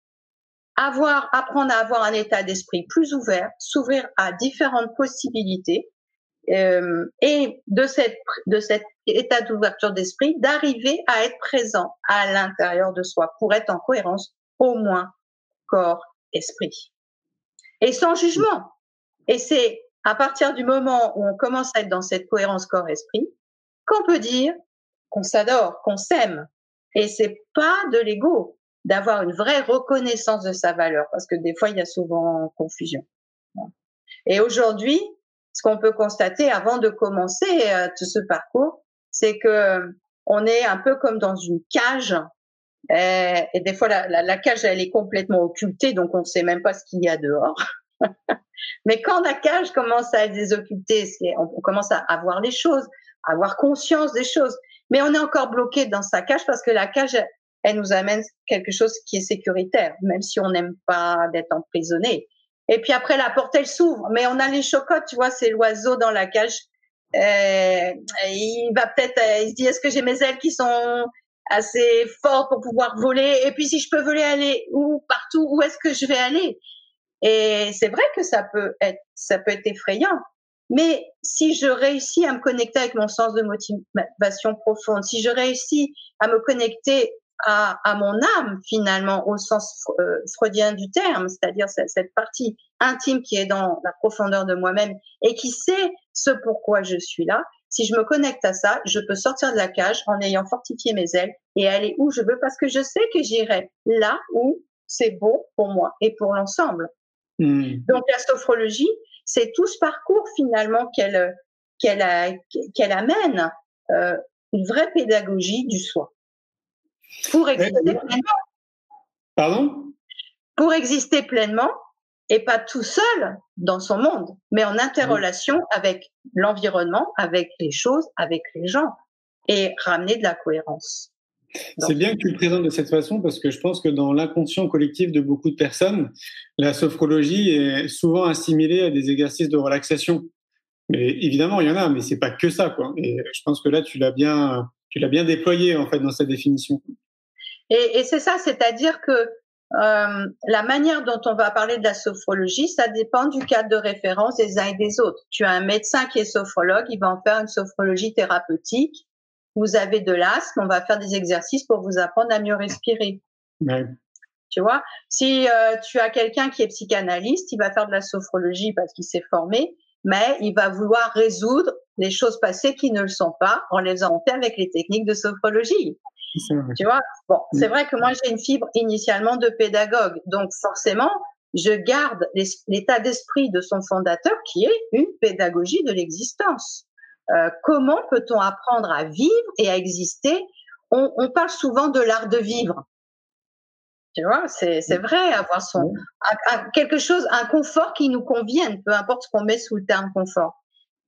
avoir apprendre à avoir un état d'esprit plus ouvert, s'ouvrir à différentes possibilités, euh, et de cette de cet état d'ouverture d'esprit, d'arriver à être présent à l'intérieur de soi pour être en cohérence au moins corps esprit et sans jugement. Et c'est à partir du moment où on commence à être dans cette cohérence corps-esprit qu'on peut dire qu'on s'adore, qu'on s'aime. Et c'est pas de l'ego d'avoir une vraie reconnaissance de sa valeur parce que des fois il y a souvent confusion. Et aujourd'hui, ce qu'on peut constater avant de commencer euh, tout ce parcours, c'est que on est un peu comme dans une cage et, et des fois la, la, la, cage elle est complètement occultée donc on ne sait même pas ce qu'il y a dehors. Mais quand la cage commence à être désoccultée, on commence à avoir les choses, à avoir conscience des choses. Mais on est encore bloqué dans sa cage parce que la cage, elle nous amène quelque chose qui est sécuritaire, même si on n'aime pas d'être emprisonné. Et puis après, la porte, elle s'ouvre. Mais on a les chocottes, tu vois, c'est l'oiseau dans la cage. Euh, il va peut-être, euh, il se dit, est-ce que j'ai mes ailes qui sont assez fortes pour pouvoir voler? Et puis si je peux voler, aller où? Partout, où est-ce que je vais aller? Et c'est vrai que ça peut être, ça peut être effrayant. Mais si je réussis à me connecter avec mon sens de motivation profonde, si je réussis à me connecter à, à mon âme finalement au sens euh, freudien du terme, c'est-à-dire cette, cette, partie intime qui est dans la profondeur de moi-même et qui sait ce pourquoi je suis là, si je me connecte à ça, je peux sortir de la cage en ayant fortifié mes ailes et aller où je veux parce que je sais que j'irai là où c'est bon pour moi et pour l'ensemble. Hmm. Donc la sophrologie, c'est tout ce parcours finalement qu'elle qu'elle qu'elle amène euh, une vraie pédagogie du soi pour exister pleinement. Pardon? Pour exister pleinement et pas tout seul dans son monde, mais en interrelation avec l'environnement, avec les choses, avec les gens et ramener de la cohérence. C'est bien que tu le présentes de cette façon parce que je pense que dans l'inconscient collectif de beaucoup de personnes, la sophrologie est souvent assimilée à des exercices de relaxation. Mais évidemment, il y en a, mais c'est pas que ça, quoi. Et je pense que là, tu l'as bien, tu l'as bien déployé en fait dans sa définition. Et, et c'est ça, c'est-à-dire que euh, la manière dont on va parler de la sophrologie, ça dépend du cadre de référence des uns et des autres. Tu as un médecin qui est sophrologue, il va en faire une sophrologie thérapeutique vous avez de l'asthme, on va faire des exercices pour vous apprendre à mieux respirer. Tu vois, si euh, tu as quelqu'un qui est psychanalyste, il va faire de la sophrologie parce qu'il s'est formé, mais il va vouloir résoudre les choses passées qui ne le sont pas en les faisant avec les techniques de sophrologie. Tu vois, bon, c'est vrai que moi j'ai une fibre initialement de pédagogue, donc forcément je garde l'état d'esprit de son fondateur qui est une pédagogie de l'existence. Euh, comment peut-on apprendre à vivre et à exister? On, on, parle souvent de l'art de vivre. Tu vois, c'est, c'est vrai, avoir son quelque chose, un confort qui nous convienne, peu importe ce qu'on met sous le terme confort.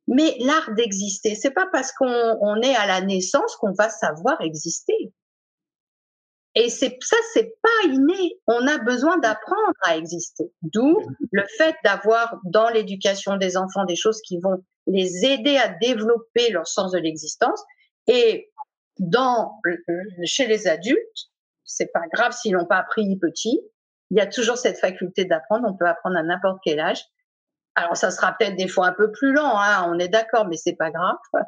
Mais l'art d'exister, c'est pas parce qu'on on est à la naissance qu'on va savoir exister. Et c'est ça, c'est pas inné. On a besoin d'apprendre à exister. D'où le fait d'avoir dans l'éducation des enfants des choses qui vont les aider à développer leur sens de l'existence. Et dans, chez les adultes, c'est pas grave s'ils n'ont pas appris petit. Il y a toujours cette faculté d'apprendre. On peut apprendre à n'importe quel âge. Alors, ça sera peut-être des fois un peu plus lent, hein, on est d'accord, mais c'est pas grave.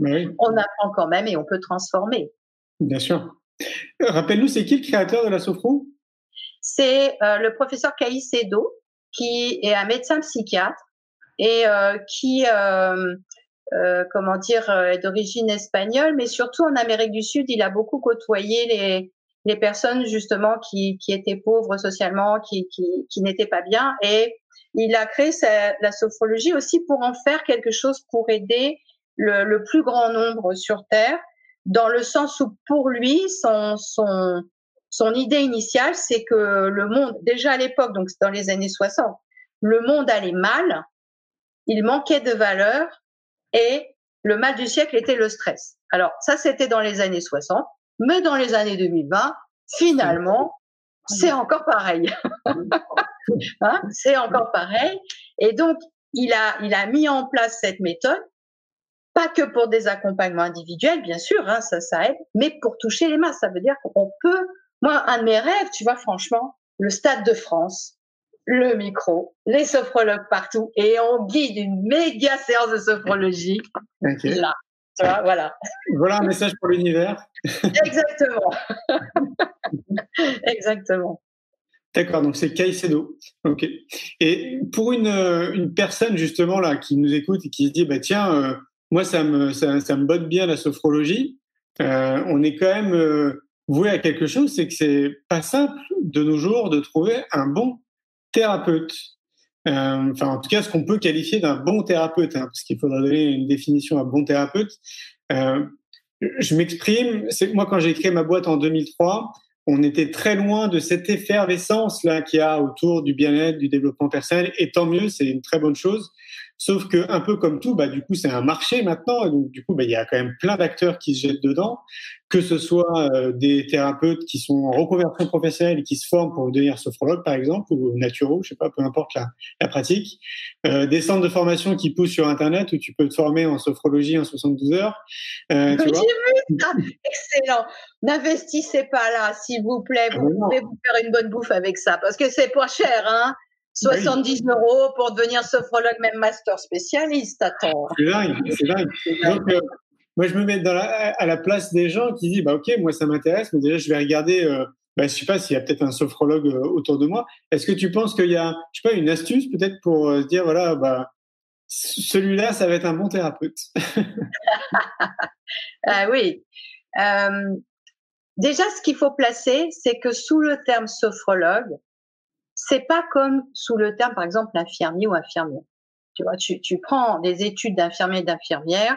On apprend quand même et on peut transformer. Bien sûr. Rappelle-nous, c'est qui le créateur de la sophro C'est euh, le professeur Caïs Edo, qui est un médecin psychiatre et qui euh, comment dire, est d'origine espagnole, mais surtout en Amérique du Sud, il a beaucoup côtoyé les, les personnes justement qui, qui étaient pauvres socialement, qui, qui, qui n'étaient pas bien, et il a créé la sophrologie aussi pour en faire quelque chose pour aider le, le, plus grand nombre sur Terre, dans le sens où pour lui, son, son, son idée initiale, c'est que le monde, déjà à l'époque, donc dans les années 60, le monde allait mal, il manquait de valeur et le mal du siècle était le stress. Alors ça, c'était dans les années 60, mais dans les années 2020, finalement, c'est encore pareil. hein c'est encore pareil. Et donc, il a, il a mis en place cette méthode, pas que pour des accompagnements individuels, bien sûr, hein, ça, ça aide, mais pour toucher les masses. Ça veut dire qu'on peut, moi, un de mes rêves, tu vois, franchement, le Stade de France, le micro, les sophrologues partout, et on guide une méga séance de sophrologie. Là, tu vois, voilà. Voilà un message pour l'univers. Exactement. Exactement. D'accord, donc c'est Caicedo. Ok. Et pour une, une personne justement là qui nous écoute et qui se dit bah tiens, euh, moi ça me ça, ça, me botte bien la sophrologie. Euh, on est quand même euh, voué à quelque chose, c'est que c'est pas simple de nos jours de trouver un bon thérapeute. Euh, enfin, en tout cas, ce qu'on peut qualifier d'un bon thérapeute, hein, parce qu'il faudra donner une définition à bon thérapeute. Euh, je m'exprime. C'est moi quand j'ai créé ma boîte en 2003, on était très loin de cette effervescence là qu'il y a autour du bien-être, du développement personnel. Et tant mieux, c'est une très bonne chose. Sauf que un peu comme tout, bah du coup c'est un marché maintenant, et donc du coup bah il y a quand même plein d'acteurs qui se jettent dedans, que ce soit euh, des thérapeutes qui sont en reconversion professionnelle et qui se forment pour devenir sophrologue par exemple ou naturaux, je sais pas, peu importe la, la pratique, euh, des centres de formation qui poussent sur internet où tu peux te former en sophrologie en 72 heures. Euh, tu vu ça, excellent. N'investissez pas là, s'il vous plaît. Vous ah pouvez vous faire une bonne bouffe avec ça parce que c'est pas cher, hein. 70 euros pour devenir sophrologue, même master spécialiste. Attends. C'est dingue, c'est dingue. Donc, euh, moi, je me mets dans la, à la place des gens qui disent, bah, OK, moi, ça m'intéresse, mais déjà, je vais regarder, euh, bah, je sais pas s'il y a peut-être un sophrologue euh, autour de moi. Est-ce que tu penses qu'il y a, je sais pas, une astuce peut-être pour se dire, voilà, bah, celui-là, ça va être un bon thérapeute? ah oui. Déjà, ce qu'il faut placer, c'est que sous le terme sophrologue, c'est pas comme sous le terme, par exemple, infirmier ou infirmière. Tu vois, tu, tu prends des études d'infirmier et d'infirmière,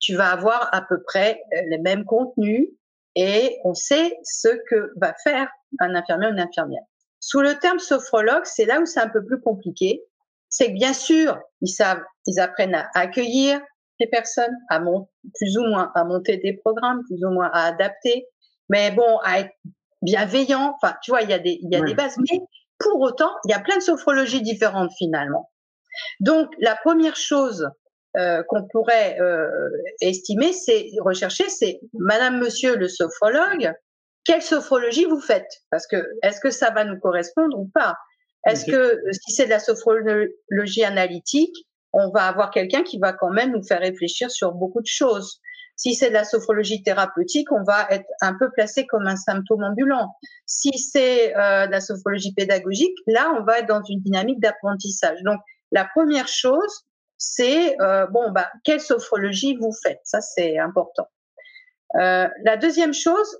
tu vas avoir à peu près euh, les mêmes contenus et on sait ce que va faire un infirmier ou une infirmière. Sous le terme sophrologue, c'est là où c'est un peu plus compliqué. C'est que bien sûr, ils savent, ils apprennent à accueillir les personnes, à monter, plus ou moins à monter des programmes, plus ou moins à adapter, mais bon, à être bienveillant. Enfin, tu vois, il y a des, il y a des bases, mais pour autant, il y a plein de sophrologies différentes finalement. Donc, la première chose euh, qu'on pourrait euh, estimer, c'est rechercher, c'est Madame, Monsieur le sophrologue, quelle sophrologie vous faites? Parce que est-ce que ça va nous correspondre ou pas? Est-ce que si c'est de la sophrologie analytique, on va avoir quelqu'un qui va quand même nous faire réfléchir sur beaucoup de choses? Si c'est de la sophrologie thérapeutique, on va être un peu placé comme un symptôme ambulant. Si c'est euh, de la sophrologie pédagogique, là, on va être dans une dynamique d'apprentissage. Donc, la première chose, c'est euh, bon, bah, quelle sophrologie vous faites? Ça, c'est important. Euh, la deuxième chose,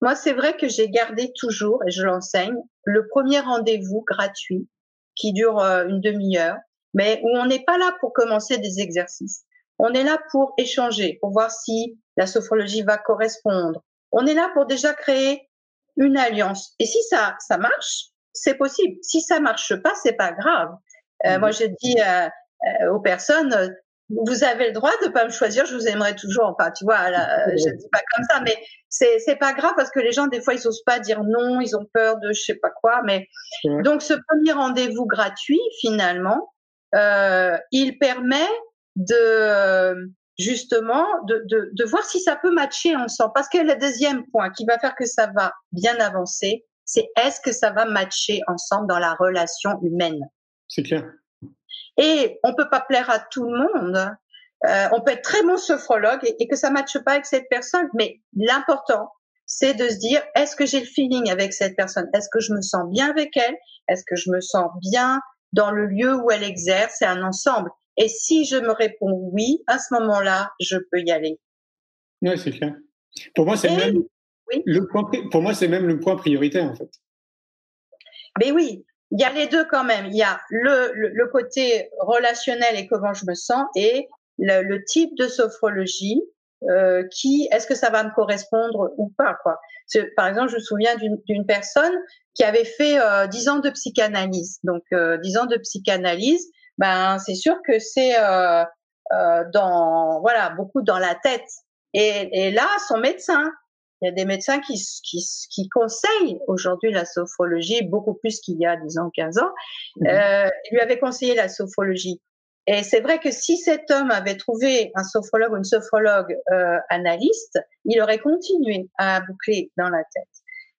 moi, c'est vrai que j'ai gardé toujours, et je l'enseigne, le premier rendez-vous gratuit qui dure une demi-heure, mais où on n'est pas là pour commencer des exercices. On est là pour échanger, pour voir si la sophrologie va correspondre. On est là pour déjà créer une alliance. Et si ça, ça marche, c'est possible. Si ça marche pas, c'est pas grave. Euh, moi, je dis euh, euh, aux personnes, vous avez le droit de pas me choisir, je vous aimerai toujours. Enfin, tu vois, là, je dis pas comme ça, mais c'est c'est pas grave parce que les gens des fois ils osent pas dire non, ils ont peur de je sais pas quoi. Mais donc ce premier rendez-vous gratuit finalement, euh, il permet de justement de, de, de, voir si ça peut matcher ensemble. Parce que le deuxième point qui va faire que ça va bien avancer, c'est est-ce que ça va matcher ensemble dans la relation humaine? C'est clair. Et on peut pas plaire à tout le monde. Euh, on peut être très bon sophrologue et, et que ça matche pas avec cette personne. Mais l'important, c'est de se dire est-ce que j'ai le feeling avec cette personne? Est-ce que je me sens bien avec elle? Est-ce que je me sens bien dans le lieu où elle exerce, c'est un ensemble. Et si je me réponds oui, à ce moment-là, je peux y aller. Oui, c'est clair. Pour moi, c'est même le point, pour moi, c'est même le point prioritaire, en fait. Mais oui, il y a les deux quand même. Il y a le, le, côté relationnel et comment je me sens et le, le type de sophrologie euh, qui, est-ce que ça va me correspondre ou pas, quoi. Par exemple, je me souviens d'une personne qui avait fait euh, 10 ans de psychanalyse. Donc, euh, 10 ans de psychanalyse, ben, c'est sûr que c'est euh, euh, dans, voilà, beaucoup dans la tête. Et, et là, son médecin, il y a des médecins qui, qui, qui conseillent aujourd'hui la sophrologie beaucoup plus qu'il y a 10 ans, 15 ans. Mmh. Euh, lui avait conseillé la sophrologie. Et c'est vrai que si cet homme avait trouvé un sophrologue ou une sophrologue euh, analyste, il aurait continué à boucler dans la tête.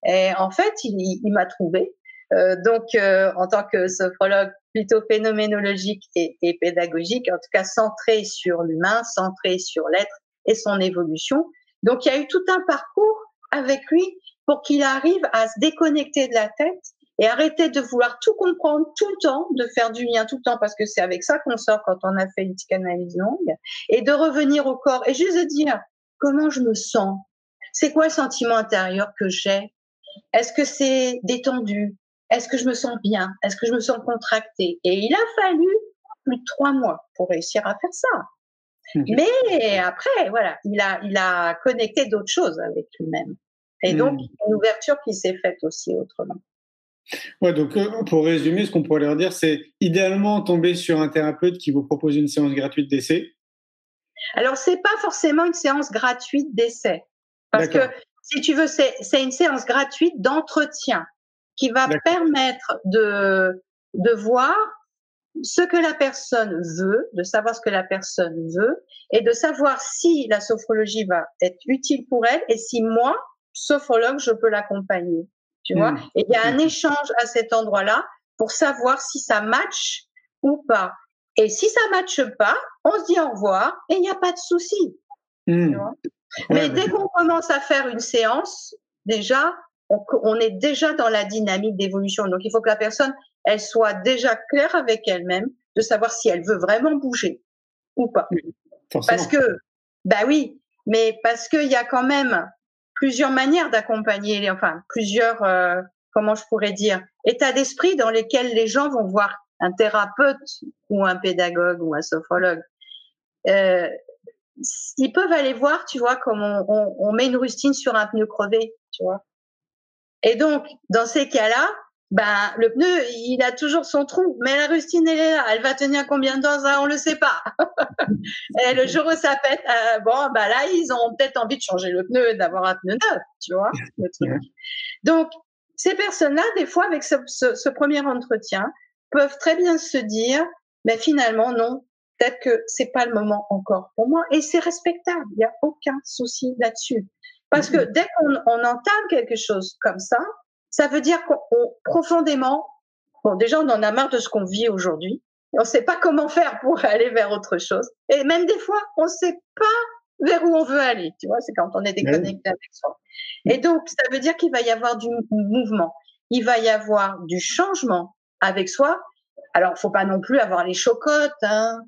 Et en fait, il, il m'a trouvé. Euh, donc, euh, en tant que sophrologue plutôt phénoménologique et, pédagogique, en tout cas centré sur l'humain, centré sur l'être et son évolution. Donc, il y a eu tout un parcours avec lui pour qu'il arrive à se déconnecter de la tête et arrêter de vouloir tout comprendre tout le temps, de faire du lien tout le temps, parce que c'est avec ça qu'on sort quand on a fait une psychanalyse longue, et de revenir au corps et juste de dire comment je me sens, c'est quoi le sentiment intérieur que j'ai, est-ce que c'est détendu, est-ce que je me sens bien, est-ce que je me sens contractée, et il a fallu plus de trois mois pour réussir à faire ça. Mmh. Mais après, voilà, il a, il a connecté d'autres choses avec lui-même. Et donc, mmh. une ouverture qui s'est faite aussi autrement. Ouais, donc euh, pour résumer, ce qu'on pourrait leur dire, c'est idéalement tomber sur un thérapeute qui vous propose une séance gratuite d'essai. Alors, c'est pas forcément une séance gratuite d'essai. Parce que, si tu veux, c'est une séance gratuite d'entretien qui va permettre de, de voir ce que la personne veut, de savoir ce que la personne veut et de savoir si la sophrologie va être utile pour elle et si moi, sophrologue, je peux l'accompagner tu vois. Mmh. Et il y a un échange à cet endroit-là pour savoir si ça match ou pas. Et si ça matche pas, on se dit au revoir et il n'y a pas de souci. Mmh. Mais dès qu'on commence à faire une séance, déjà, on, est déjà dans la dynamique d'évolution. Donc, il faut que la personne, elle soit déjà claire avec elle-même de savoir si elle veut vraiment bouger ou pas. Parce que, bah oui, mais parce qu'il y a quand même plusieurs manières d'accompagner, enfin plusieurs, euh, comment je pourrais dire, états d'esprit dans lesquels les gens vont voir un thérapeute ou un pédagogue ou un sophrologue. Euh, ils peuvent aller voir, tu vois, comme on, on, on met une rustine sur un pneu crevé, tu vois. Et donc, dans ces cas-là, ben le pneu, il a toujours son trou, mais la rustine elle est là. Elle va tenir combien de temps ça, on le sait pas. et le jour où ça pète, euh, bon ben là ils ont peut-être envie de changer le pneu, d'avoir un pneu neuf, tu vois. Le truc. Donc ces personnes-là, des fois avec ce, ce, ce, premier entretien, peuvent très bien se dire, mais finalement non, peut-être que c'est pas le moment encore pour moi, et c'est respectable. Il y a aucun souci là-dessus, parce que dès qu'on on entame quelque chose comme ça ça veut dire qu'on profondément, bon déjà on en a marre de ce qu'on vit aujourd'hui, on ne sait pas comment faire pour aller vers autre chose, et même des fois on ne sait pas vers où on veut aller, tu vois, c'est quand on est déconnecté avec soi. Et donc ça veut dire qu'il va y avoir du mouvement, il va y avoir du changement avec soi. Alors faut pas non plus avoir les chocottes, hein.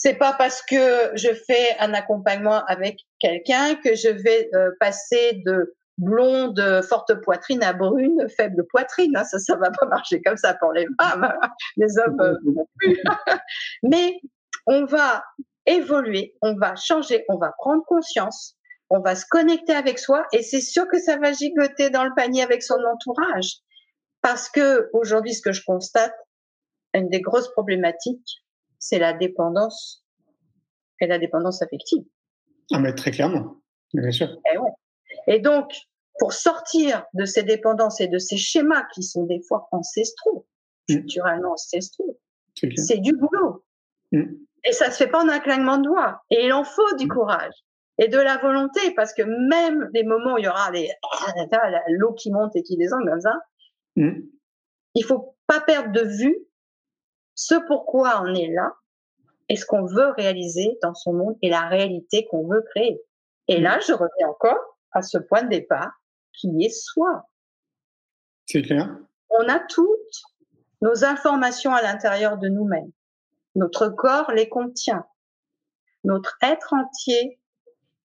C'est pas parce que je fais un accompagnement avec quelqu'un que je vais euh, passer de blonde, forte poitrine à brune, faible poitrine. Hein, ça, ça va pas marcher comme ça pour les femmes. Hein. Les hommes euh, non plus. Mais on va évoluer, on va changer, on va prendre conscience, on va se connecter avec soi et c'est sûr que ça va gigoter dans le panier avec son entourage. Parce que aujourd'hui, ce que je constate, une des grosses problématiques, c'est la dépendance et la dépendance affective. Ah, mais très clairement, bien sûr. Et, eh ouais. et donc, pour sortir de ces dépendances et de ces schémas qui sont des fois ancestraux, mmh. culturellement ancestraux, c'est du boulot. Mmh. Et ça se fait pas en un claquement de doigts. Et il en faut du courage et de la volonté parce que même les moments où il y aura des l'eau qui monte et qui descend comme ça, mmh. il faut pas perdre de vue ce pourquoi on est là et ce qu'on veut réaliser dans son monde et la réalité qu'on veut créer. Et là, je reviens encore à ce point de départ qui est soi. C'est clair. On a toutes nos informations à l'intérieur de nous-mêmes. Notre corps les contient. Notre être entier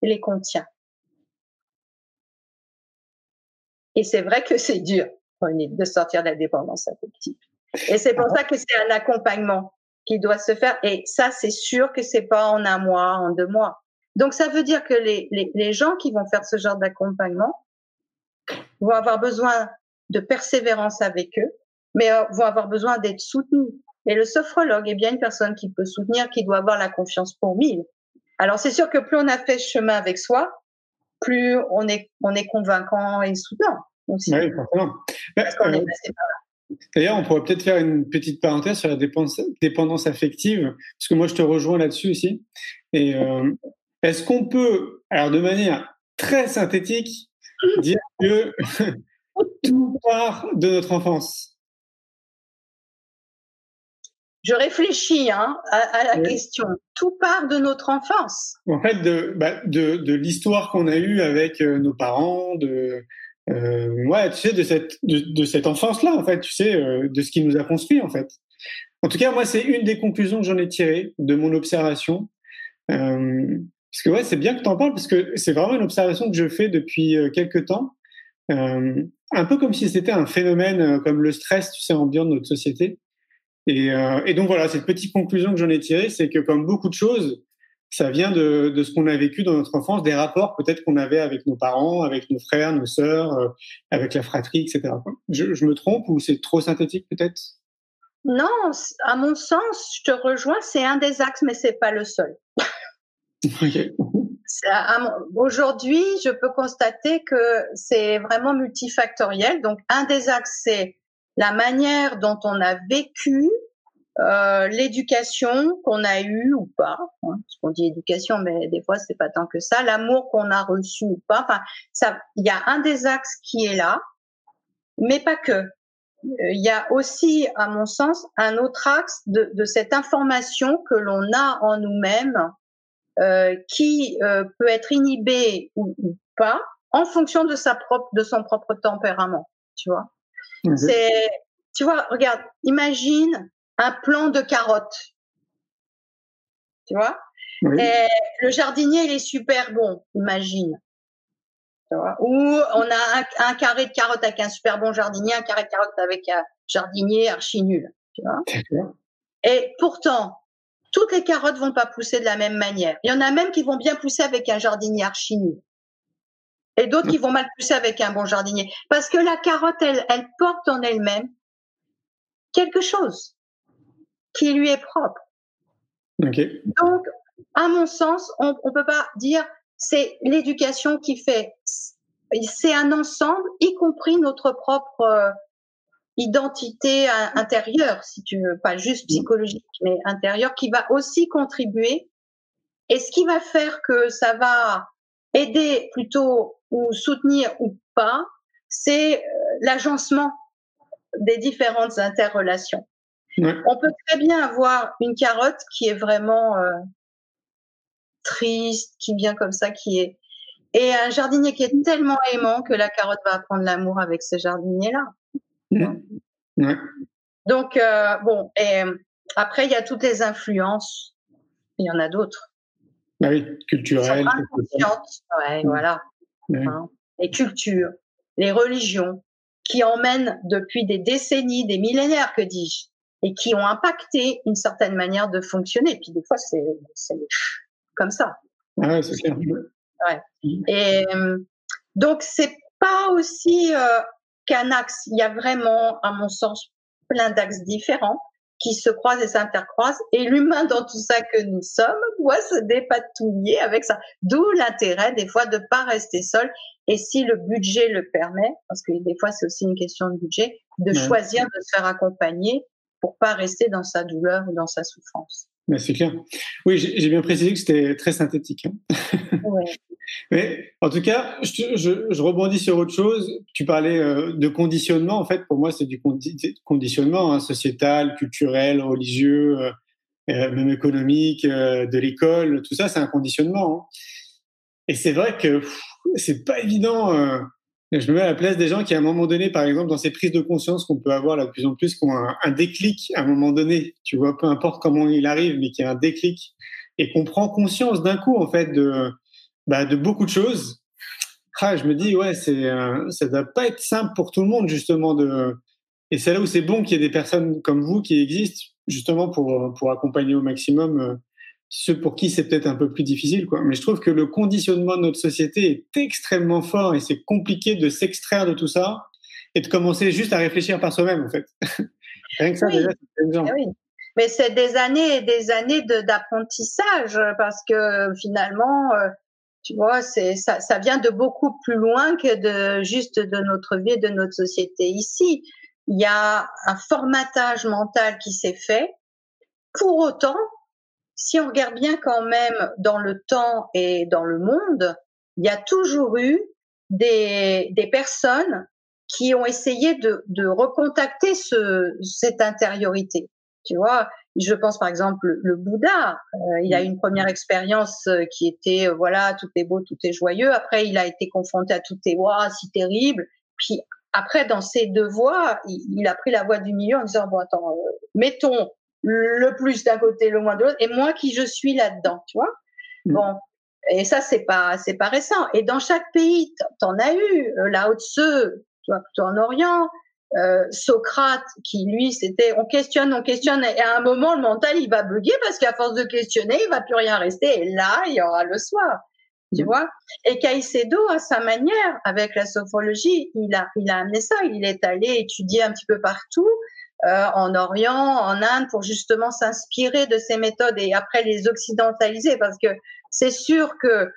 les contient. Et c'est vrai que c'est dur de sortir de la dépendance affective. Et c'est pour ça que c'est un accompagnement qui doit se faire. Et ça, c'est sûr que c'est pas en un mois, en deux mois. Donc, ça veut dire que les, les, les gens qui vont faire ce genre d'accompagnement vont avoir besoin de persévérance avec eux, mais euh, vont avoir besoin d'être soutenus. Et le sophrologue est bien une personne qui peut soutenir, qui doit avoir la confiance pour mille. Alors, c'est sûr que plus on a fait ce chemin avec soi, plus on est, on est convaincant et soutenant. Aussi. Oui, forcément. Est euh, passé par là. D'ailleurs, on pourrait peut-être faire une petite parenthèse sur la dépendance, affective, parce que moi, je te rejoins là-dessus aussi. Et euh, est-ce qu'on peut, alors de manière très synthétique, dire que tout part de notre enfance? Je réfléchis hein, à, la question. Tout part de notre enfance. En fait, de, bah, de, de l'histoire qu'on a eue avec euh, nos parents, de, euh, ouais, tu sais, de cette, de, cette enfance-là, en fait, tu sais, euh, de ce qui nous a construit, en fait. En tout cas, moi, c'est une des conclusions que j'en ai tirées de mon observation. Euh, parce que ouais, c'est bien que tu en parles, parce que c'est vraiment une observation que je fais depuis euh, quelques temps. Euh, un peu comme si c'était un phénomène euh, comme le stress, tu sais, ambiant de notre société. Et, et donc voilà, cette petite conclusion que j'en ai tirée, c'est que comme beaucoup de choses, ça vient de, de ce qu'on a vécu dans notre enfance, des rapports peut-être qu'on avait avec nos parents, avec nos frères, nos sœurs, euh, avec la fratrie, etc. Je, je me trompe ou c'est trop synthétique peut-être? Non, à mon sens, je te rejoins, c'est un des axes, mais c'est pas le seul. Aujourd'hui, je peux constater que c'est vraiment multifactoriel. Donc, un des axes, c'est la manière dont on a vécu euh, l'éducation qu'on a eue ou pas, hein, parce qu'on dit éducation, mais des fois c'est pas tant que ça, l'amour qu'on a reçu ou pas. Enfin, ça, il y a un des axes qui est là, mais pas que. Euh, il y a aussi, à mon sens, un autre axe de, de cette information que l'on a en nous-mêmes, euh, qui euh, peut être inhibée ou, ou, pas, en fonction de sa propre, de son propre tempérament. Tu vois. Mhm. C'est, tu vois, regarde, imagine un plan de carottes. Tu vois? Et Le jardinier, il est super bon, imagine. Tu vois? Ou on a un, carré de carottes avec un super bon jardinier, un carré de carottes avec un jardinier archi nul. Tu vois? Et pourtant, toutes les carottes vont pas pousser de la même manière. Il y en a même qui vont bien pousser avec un jardinier archi nul. Et d'autres qui vont mal pousser avec un bon jardinier. Parce que la carotte, elle, elle porte en elle-même quelque chose qui lui est propre. Donc, à mon sens, on ne peut pas dire c'est l'éducation qui fait. C'est un ensemble, y compris notre propre euh, identité intérieure, si tu veux, pas juste psychologique, mais intérieure, qui va aussi contribuer. Et ce qui va faire que ça va aider plutôt ou soutenir ou pas, c'est euh, l'agencement des différentes interrelations. On peut très bien avoir une carotte qui est vraiment euh, triste, qui vient comme ça, qui est et un jardinier qui est tellement aimant que la carotte va apprendre l'amour avec ce jardinier-là. Donc euh, bon, et après il y a toutes les influences. Il y en a d'autres. Bah oui, culturelles. Ouais, voilà. Hein. les cultures, les religions, qui emmènent depuis des décennies, des millénaires, que dis-je, et qui ont impacté une certaine manière de fonctionner. Puis des fois, c'est comme ça. Ouais, c'est clair. Ouais. Et donc, c'est pas aussi euh, qu'un axe. Il y a vraiment, à mon sens, plein d'axes différents qui se croisent et s'intercroisent. Et l'humain dans tout ça que nous sommes doit se dépatouiller avec ça. D'où l'intérêt des fois de pas rester seul. Et si le budget le permet, parce que des fois c'est aussi une question de budget, de choisir de se faire accompagner pour pas rester dans sa douleur ou dans sa souffrance. Mais c'est clair. Oui, j'ai bien précisé que c'était très synthétique. Hein. Mais en tout cas, je, je, rebondis sur autre chose. Tu parlais euh, de conditionnement. En fait, pour moi, c'est du conditionnement hein, sociétal, culturel, religieux, euh, euh, même économique, de l'école. Tout ça, c'est un conditionnement. Hein. Et c'est vrai que c'est pas évident je me mets à la place des gens qui, à un moment donné, par exemple, dans ces prises de conscience qu'on peut avoir là de plus en plus, qui ont un, déclic à un moment donné, tu vois, peu importe comment il arrive, mais qui a un déclic et qu'on prend conscience d'un coup, en fait, de, bah, de beaucoup de choses. Ah, je me dis, ouais, c'est, euh, ça doit pas être simple pour tout le monde, justement, de, et c'est là où c'est bon qu'il y ait des personnes comme vous qui existent, justement, pour, pour accompagner au maximum euh, ceux pour qui c'est peut-être un peu plus difficile, quoi. Mais je trouve que le conditionnement de notre société est extrêmement fort et c'est compliqué de s'extraire de tout ça et de commencer juste à réfléchir par soi-même, en fait. Rien que ça, déjà, c'est ah oui. Mais c'est des années et des années d'apprentissage parce que finalement, euh, tu vois, c'est ça, ça vient de beaucoup plus loin que de juste de notre vie, de notre société ici. Il y a un formatage mental qui s'est fait. Pour autant, si on regarde bien quand même dans le temps et dans le monde, il y a toujours eu des, des personnes qui ont essayé de, de recontacter ce, cette intériorité. Tu vois, je pense par exemple le, Bouddha. Euh, il a eu une première expérience euh, qui était euh, voilà tout est beau, tout est joyeux. Après, il a été confronté à tout est waouh, si terrible. Puis après, dans ces deux voies, il, il, a pris la voie du milieu en disant bon attends, mettons le plus d'un côté, le moins de l'autre, et moi qui je suis là-dedans, tu vois. Mm. Bon, et ça c'est pas c'est pas récent. Et dans chaque pays, t'en as eu. Euh, Lao Tse, tu vois, plutôt en Orient. Euh, Socrate, qui lui, c'était on questionne, on questionne, et à un moment le mental il va bugger parce qu'à force de questionner, il va plus rien rester. Et là, il y aura le soir, tu mm. vois. Et Caicedo, à sa manière, avec la sophrologie, il a il a amené ça. Il est allé étudier un petit peu partout euh, en Orient, en Inde, pour justement s'inspirer de ces méthodes et après les occidentaliser, parce que c'est sûr que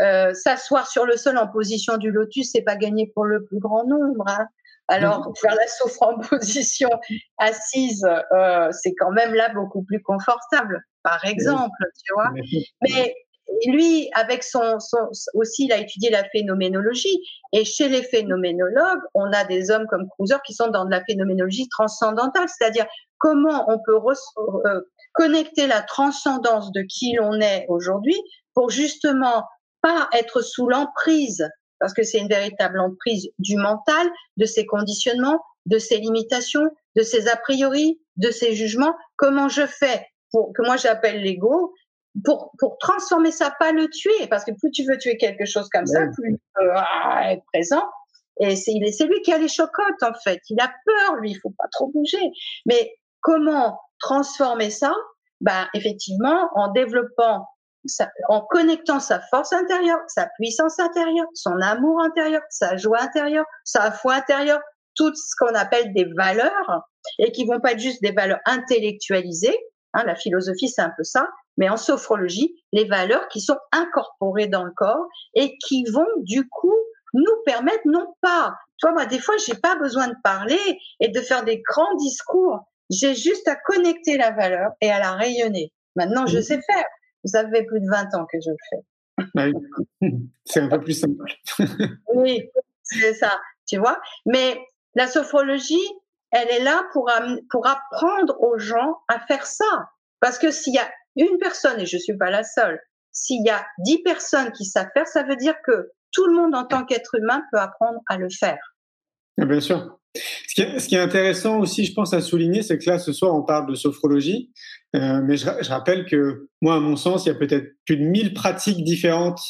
euh, s'asseoir sur le sol en position du lotus, c'est pas gagné pour le plus grand nombre. Hein. Alors faire la souffre en position assise, euh, c'est quand même là beaucoup plus confortable, par exemple, tu vois. Mais lui, avec son, son, aussi, il a étudié la phénoménologie. Et chez les phénoménologues, on a des hommes comme Cruiser qui sont dans de la phénoménologie transcendantale, c'est-à-dire comment on peut euh, connecter la transcendance de qui l'on est aujourd'hui pour justement pas être sous l'emprise, parce que c'est une véritable emprise du mental, de ses conditionnements, de ses limitations, de ses a priori, de ses jugements. Comment je fais pour que moi j'appelle l'ego pour, pour transformer ça, pas le tuer, parce que plus tu veux tuer quelque chose comme ça, plus il peut ah, être présent. Et c'est lui qui a les chocottes, en fait. Il a peur, lui, il faut pas trop bouger. Mais comment transformer ça? Ben, effectivement, en développant, en connectant sa force intérieure, sa puissance intérieure, son amour intérieur, sa joie intérieure, sa foi intérieure, tout ce qu'on appelle des valeurs, et qui vont pas être juste des valeurs intellectualisées. Hein, la philosophie, c'est un peu ça, mais en sophrologie, les valeurs qui sont incorporées dans le corps et qui vont du coup nous permettre non pas, toi moi des fois j'ai pas besoin de parler et de faire des grands discours, j'ai juste à connecter la valeur et à la rayonner. Maintenant je sais faire. Ça fait plus de 20 ans que je le fais. Bah c'est un peu plus simple. oui, c'est ça, tu vois. Mais la sophrologie, elle est là pour, pour apprendre aux gens à faire ça. Parce que s'il y a une personne, et je suis pas la seule, s'il y a dix personnes qui savent faire, ça veut dire que tout le monde en tant qu'être humain peut apprendre à le faire. Ah, bien sûr. Ce qui, est, intéressant aussi, je pense, à souligner, c'est que là, ce soir, on parle de sophrologie, euh, mais je, rappelle que moi, à mon sens, il y a peut-être plus de 1000 pratiques différentes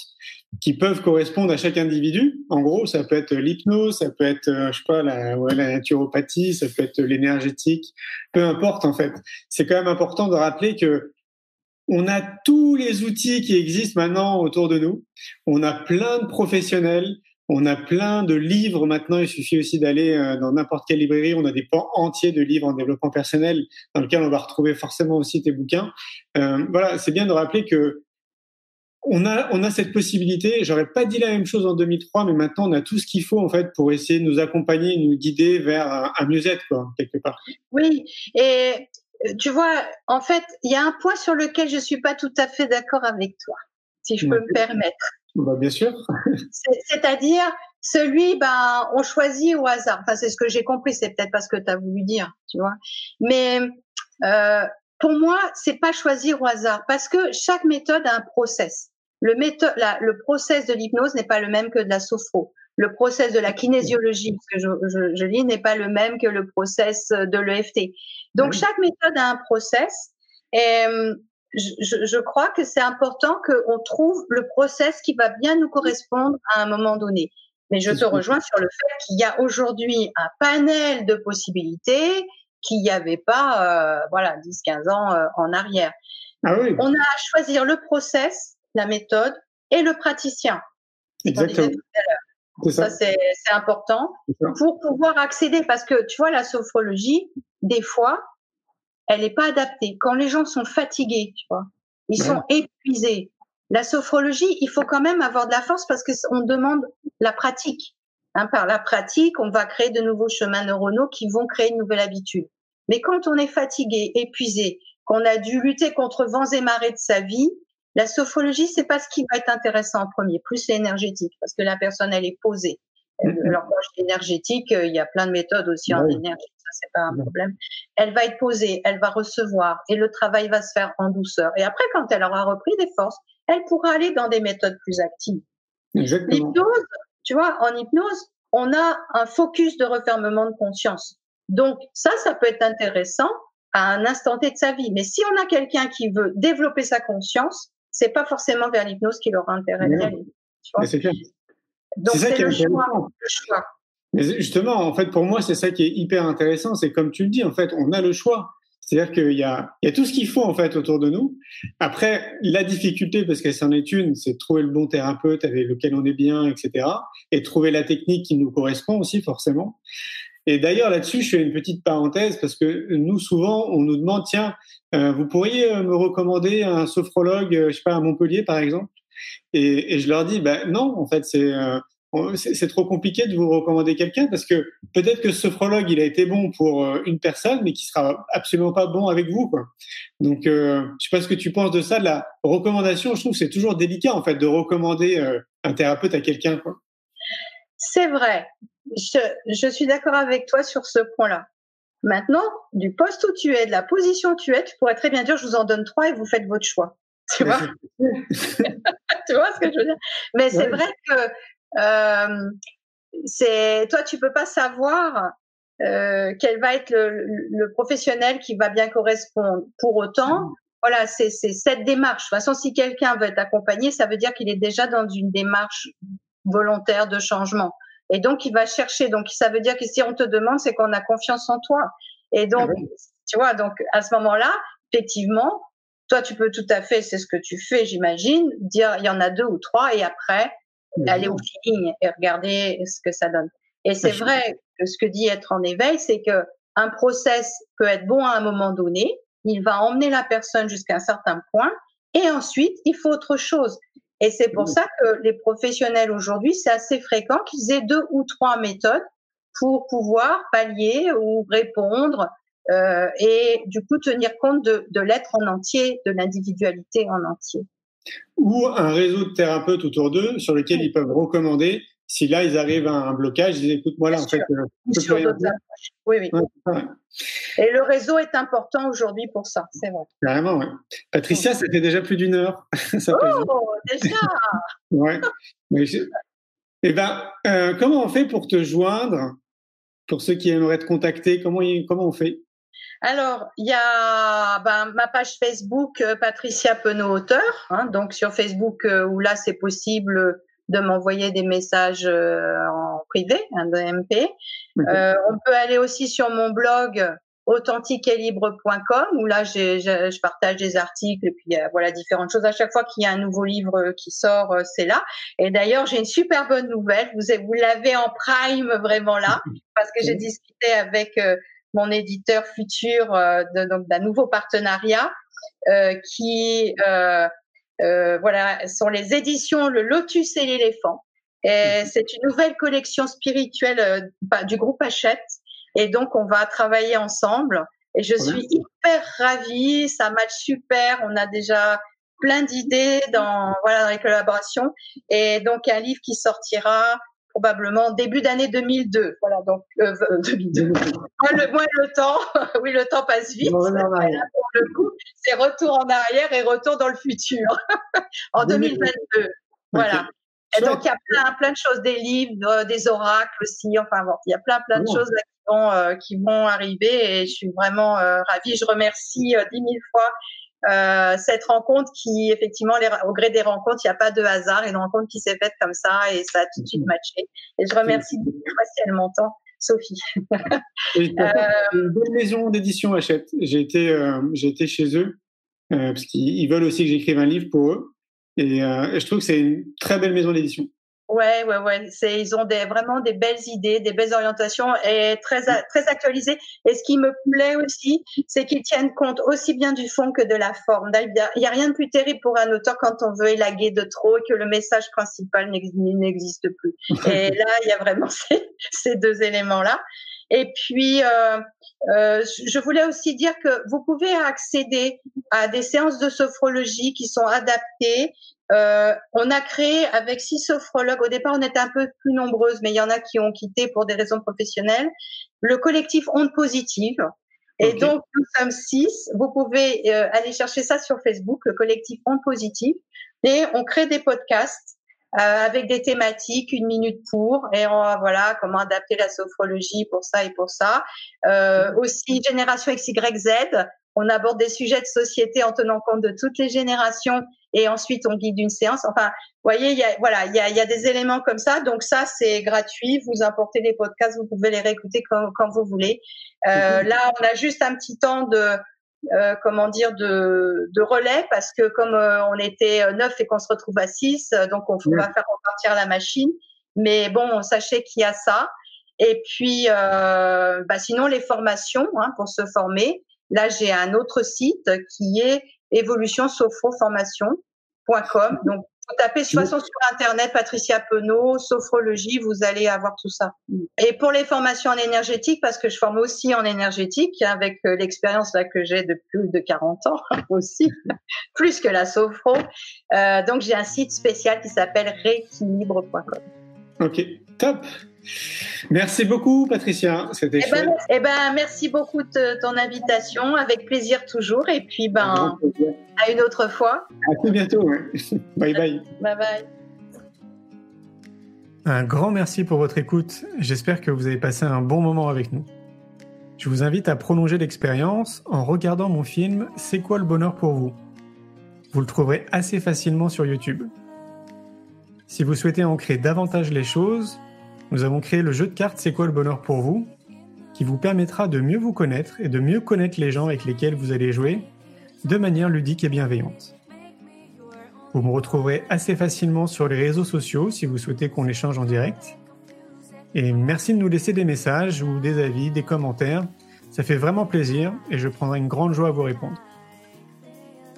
qui peuvent correspondre à chaque individu. En gros, ça peut être l'hypnose, ça peut être, euh, je sais pas, la, la naturopathie, ça peut être l'énergétique, peu importe en fait. C'est quand même important de rappeler que on a tous les outils qui existent maintenant autour de nous. On a plein de professionnels. On a plein de livres maintenant. Il suffit aussi d'aller euh, dans n'importe quelle librairie. On a des pans entiers de livres en développement personnel dans lesquels on va retrouver forcément aussi tes bouquins. Euh, voilà, c'est bien de rappeler que on a, on a cette possibilité. J'aurais pas dit la même chose en 2003, mais maintenant on a tout ce qu'il faut en fait pour essayer de nous accompagner, nous guider vers un, un mieux-être quelque part. Oui, et tu vois, en fait, il y a un point sur lequel je suis pas tout à fait d'accord avec toi, si je peux me permettre. Bah, bien sûr. C'est-à-dire, celui, ben, on choisit au hasard. Enfin, c'est ce que j'ai compris. C'est peut-être pas ce que tu as voulu dire, tu vois. Mais euh, pour moi, c'est pas choisir au hasard parce que chaque méthode a un process. Le méthode, la, le process de l'hypnose n'est pas le même que de la sophro. Le process de la kinésiologie, parce que je, je, je dis, n'est pas le même que le process de l'EFT. Donc, chaque méthode a un process. Et je, je crois que c'est important qu'on trouve le process qui va bien nous correspondre à un moment donné. Mais je te rejoins sur le fait qu'il y a aujourd'hui un panel de possibilités qu'il n'y avait pas, euh, voilà, 10, 15 ans euh, en arrière. Ah oui. On a à choisir le process, la méthode et le praticien. Exactement. Ça, c'est important pour pouvoir accéder parce que tu vois, la sophrologie, des fois, elle n'est pas adaptée. Quand les gens sont fatigués, tu vois, ils sont épuisés. La sophrologie, il faut quand même avoir de la force parce que on demande la pratique. Hein, par la pratique, on va créer de nouveaux chemins neuronaux qui vont créer une nouvelle habitude. Mais quand on est fatigué, épuisé, qu'on a dû lutter contre vents et marées de sa vie, la sophrologie, c'est pas ce qui va être intéressant en premier, plus l'énergétique, parce que la personne, elle est posée. Je dis énergétique, euh, il y a plein de méthodes aussi en énergie, ça, c'est pas un problème. Elle va être posée, elle va recevoir, et le travail va se faire en douceur. Et après, quand elle aura repris des forces, elle pourra aller dans des méthodes plus actives. L'hypnose, tu vois, en hypnose, on a un focus de refermement de conscience. Donc, ça, ça peut être intéressant à un instant T de sa vie. Mais si on a quelqu'un qui veut développer sa conscience, c'est pas forcément vers l'hypnose qu'il aura intérêt d'aller. C'est Donc c'est le choix, le choix. Mais justement, en fait, pour moi, c'est ça qui est hyper intéressant. C'est comme tu le dis, en fait, on a le choix. C'est-à-dire qu'il y y a tout ce qu'il faut en fait autour de nous. Après, la difficulté, parce que c'en est une, c'est trouver le bon thérapeute avec lequel on est bien, etc. Et trouver la technique qui nous correspond aussi forcément. Et d'ailleurs là-dessus, je fais une petite parenthèse parce que nous souvent, on nous demande tiens, euh, vous pourriez euh, me recommander un sophrologue, euh, je sais pas à Montpellier par exemple? Et, et je leur dis ben non, en fait c'est c'est trop compliqué de vous recommander quelqu'un parce que peut-être que ce sophrologue il a été bon pour une personne mais qui sera absolument pas bon avec vous quoi. Donc euh, je sais pas ce que tu penses de ça de la recommandation, je trouve que c'est toujours délicat en fait de recommander un thérapeute à quelqu'un. C'est vrai, je, suis d'accord avec toi sur ce point-là. Maintenant, du poste où tu es, de la position où tu es, tu pourrais très bien dire, je vous en donne trois et vous faites votre choix. Tu vois? Tu vois ce que je veux dire? Mais c'est vrai que euh, c'est toi, tu peux pas savoir euh, quel va être le, professionnel qui va bien correspondre. Pour autant, mmh. voilà, c'est cette démarche. De toute façon, si quelqu'un veut être accompagné, ça veut dire qu'il est déjà dans une démarche volontaire de changement. Et donc, il va chercher. Donc, ça veut dire que si on te demande, c'est qu'on a confiance en toi. Et donc, ah tu vois, donc à ce moment-là, effectivement, toi, tu peux tout à fait, c'est ce que tu fais, j'imagine, dire il y en a deux ou trois, et après aller au feeling et regarder ce que ça donne. Et c'est vrai que ce que dit être en éveil, c'est que un process peut être bon à un moment donné, il va emmener la personne jusqu'à un certain point, et ensuite il faut autre chose. Et c'est pour mmh. ça que les professionnels aujourd'hui, c'est assez fréquent qu'ils aient deux ou trois méthodes pour pouvoir pallier ou répondre euh, et du coup tenir compte de, de l'être en entier, de l'individualité en entier. Ou un réseau de thérapeutes autour d'eux sur lesquels ils peuvent recommander si là ils arrivent à un blocage, ils disent écoute moi là en fait. Euh, oui oui. Et le réseau est important aujourd'hui pour ça, c'est vrai. Carrément, oui. Patricia, ça fait déjà plus d'une heure. oh, déjà Ouais. Eh ben, euh, comment on fait pour te joindre? Pour ceux qui aimeraient te contacter, comment, comment on fait? Alors, il y a ben, ma page Facebook euh, Patricia Penaud auteur, hein, donc sur Facebook euh, où là c'est possible de m'envoyer des messages en privé, un DMP. Euh, on peut aller aussi sur mon blog authentiqueetlibre.com où là je, je, partage des articles et puis euh, voilà différentes choses. À chaque fois qu'il y a un nouveau livre qui sort, euh, c'est là. Et d'ailleurs, j'ai une super bonne nouvelle. Vous, vous l'avez en prime vraiment là parce que j'ai discuté avec euh, mon éditeur futur donc d'un nouveau partenariat qui voilà sont les éditions Le Lotus et l'éléphant. Et c'est une nouvelle collection spirituelle du groupe Hachette et donc, on va travailler ensemble. Et je suis hyper ravie. Ça match super. On a déjà plein d'idées dans, voilà, dans les collaborations. Et donc, un livre qui sortira probablement début d'année 2002. Voilà, donc euh, 2002. Euh, moi, le, moi, le temps, oui, le temps passe vite. pour le coup, c'est retour en arrière et retour dans le futur en 2022. Voilà. Et donc, il y a plein, plein de choses, des livres, des oracles aussi. Enfin, bon, il y a plein, plein de choses là, qui, vont, euh, qui vont arriver et je suis vraiment euh, ravie. Je remercie euh, dix mille fois euh, cette rencontre qui, effectivement, les, au gré des rencontres, il n'y a pas de hasard. Une rencontre qui s'est faite comme ça et ça a tout de suite mhm. matché. Et je remercie beaucoup si elle m'entend. Sophie. une belle maison d'édition achète. J'ai été, j'ai été chez eux parce qu'ils veulent aussi que j'écrive un livre pour eux. Et, euh, je trouve que c'est une très belle maison d'édition. Ouais, ouais, ouais. C'est, ils ont des, vraiment des belles idées, des belles orientations et très, très actualisées. Et ce qui me plaît aussi, c'est qu'ils tiennent compte aussi bien du fond que de la forme. Il n'y a rien de plus terrible pour un auteur quand on veut élaguer de trop et que le message principal n'existe plus. Et là, il y a vraiment ces, ces deux éléments-là. Et puis, euh, euh, je voulais aussi dire que vous pouvez accéder à des séances de sophrologie qui sont adaptées. Euh, on a créé avec six sophrologues. Au départ, on était un peu plus nombreuses, mais il y en a qui ont quitté pour des raisons professionnelles. Le collectif Onde Positive. Et donc, nous sommes six. Vous pouvez euh, aller chercher ça sur Facebook, le collectif Onde Positive. Et on crée des podcasts avec des thématiques, une minute pour, et on, voilà comment adapter la sophrologie pour ça et pour ça. Euh, aussi génération XYZ, on aborde des sujets de société en tenant compte de toutes les générations et ensuite on guide une séance. Enfin, vous voyez, il y a, voilà, il y a, y a, des éléments comme ça. Donc ça, c'est gratuit. Vous importez les podcasts, vous pouvez les réécouter quand, quand vous voulez. Euh, là, on a juste un petit temps de euh, comment dire de, de, relais parce que comme euh, on était neuf et qu'on se retrouve à six, euh, donc on, va faire repartir la machine. Mais bon, sachez qu'il y a ça. Et puis, bah, sinon les formations hein, pour se former. Là, j'ai un autre site qui est évolutionsophoformation.com. Donc vous tapez de toute façon sur Internet Patricia Penaud, sophrologie, vous allez avoir tout ça. Et pour les formations en énergétique, parce que je forme aussi en énergétique, avec euh, l'expérience là que j'ai de plus de 40 ans aussi, plus que la sophro. Euh, donc j'ai un site spécial qui s'appelle rééquilibre.com. Ok, top. Merci beaucoup, Patricia. C'était eh ben, eh ben, merci beaucoup de ton invitation. Avec plaisir toujours. Et puis, ben, à une autre fois. À tout bientôt. bye bye. Bye bye. Un grand merci pour votre écoute. J'espère que vous avez passé un bon moment avec nous. Je vous invite à prolonger l'expérience en regardant mon film C'est quoi le bonheur pour vous? Vous le trouverez assez facilement sur YouTube. Si vous souhaitez ancrer davantage les choses, nous avons créé le jeu de cartes C'est quoi le bonheur pour vous qui vous permettra de mieux vous connaître et de mieux connaître les gens avec lesquels vous allez jouer de manière ludique et bienveillante. Vous me retrouverez assez facilement sur les réseaux sociaux si vous souhaitez qu'on échange en direct. Et merci de nous laisser des messages ou des avis, des commentaires. Ça fait vraiment plaisir et je prendrai une grande joie à vous répondre.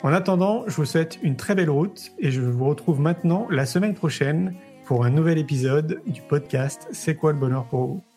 En attendant, je vous souhaite une très belle route et je vous retrouve maintenant la semaine prochaine pour un nouvel épisode du podcast C'est quoi le bonheur pour vous?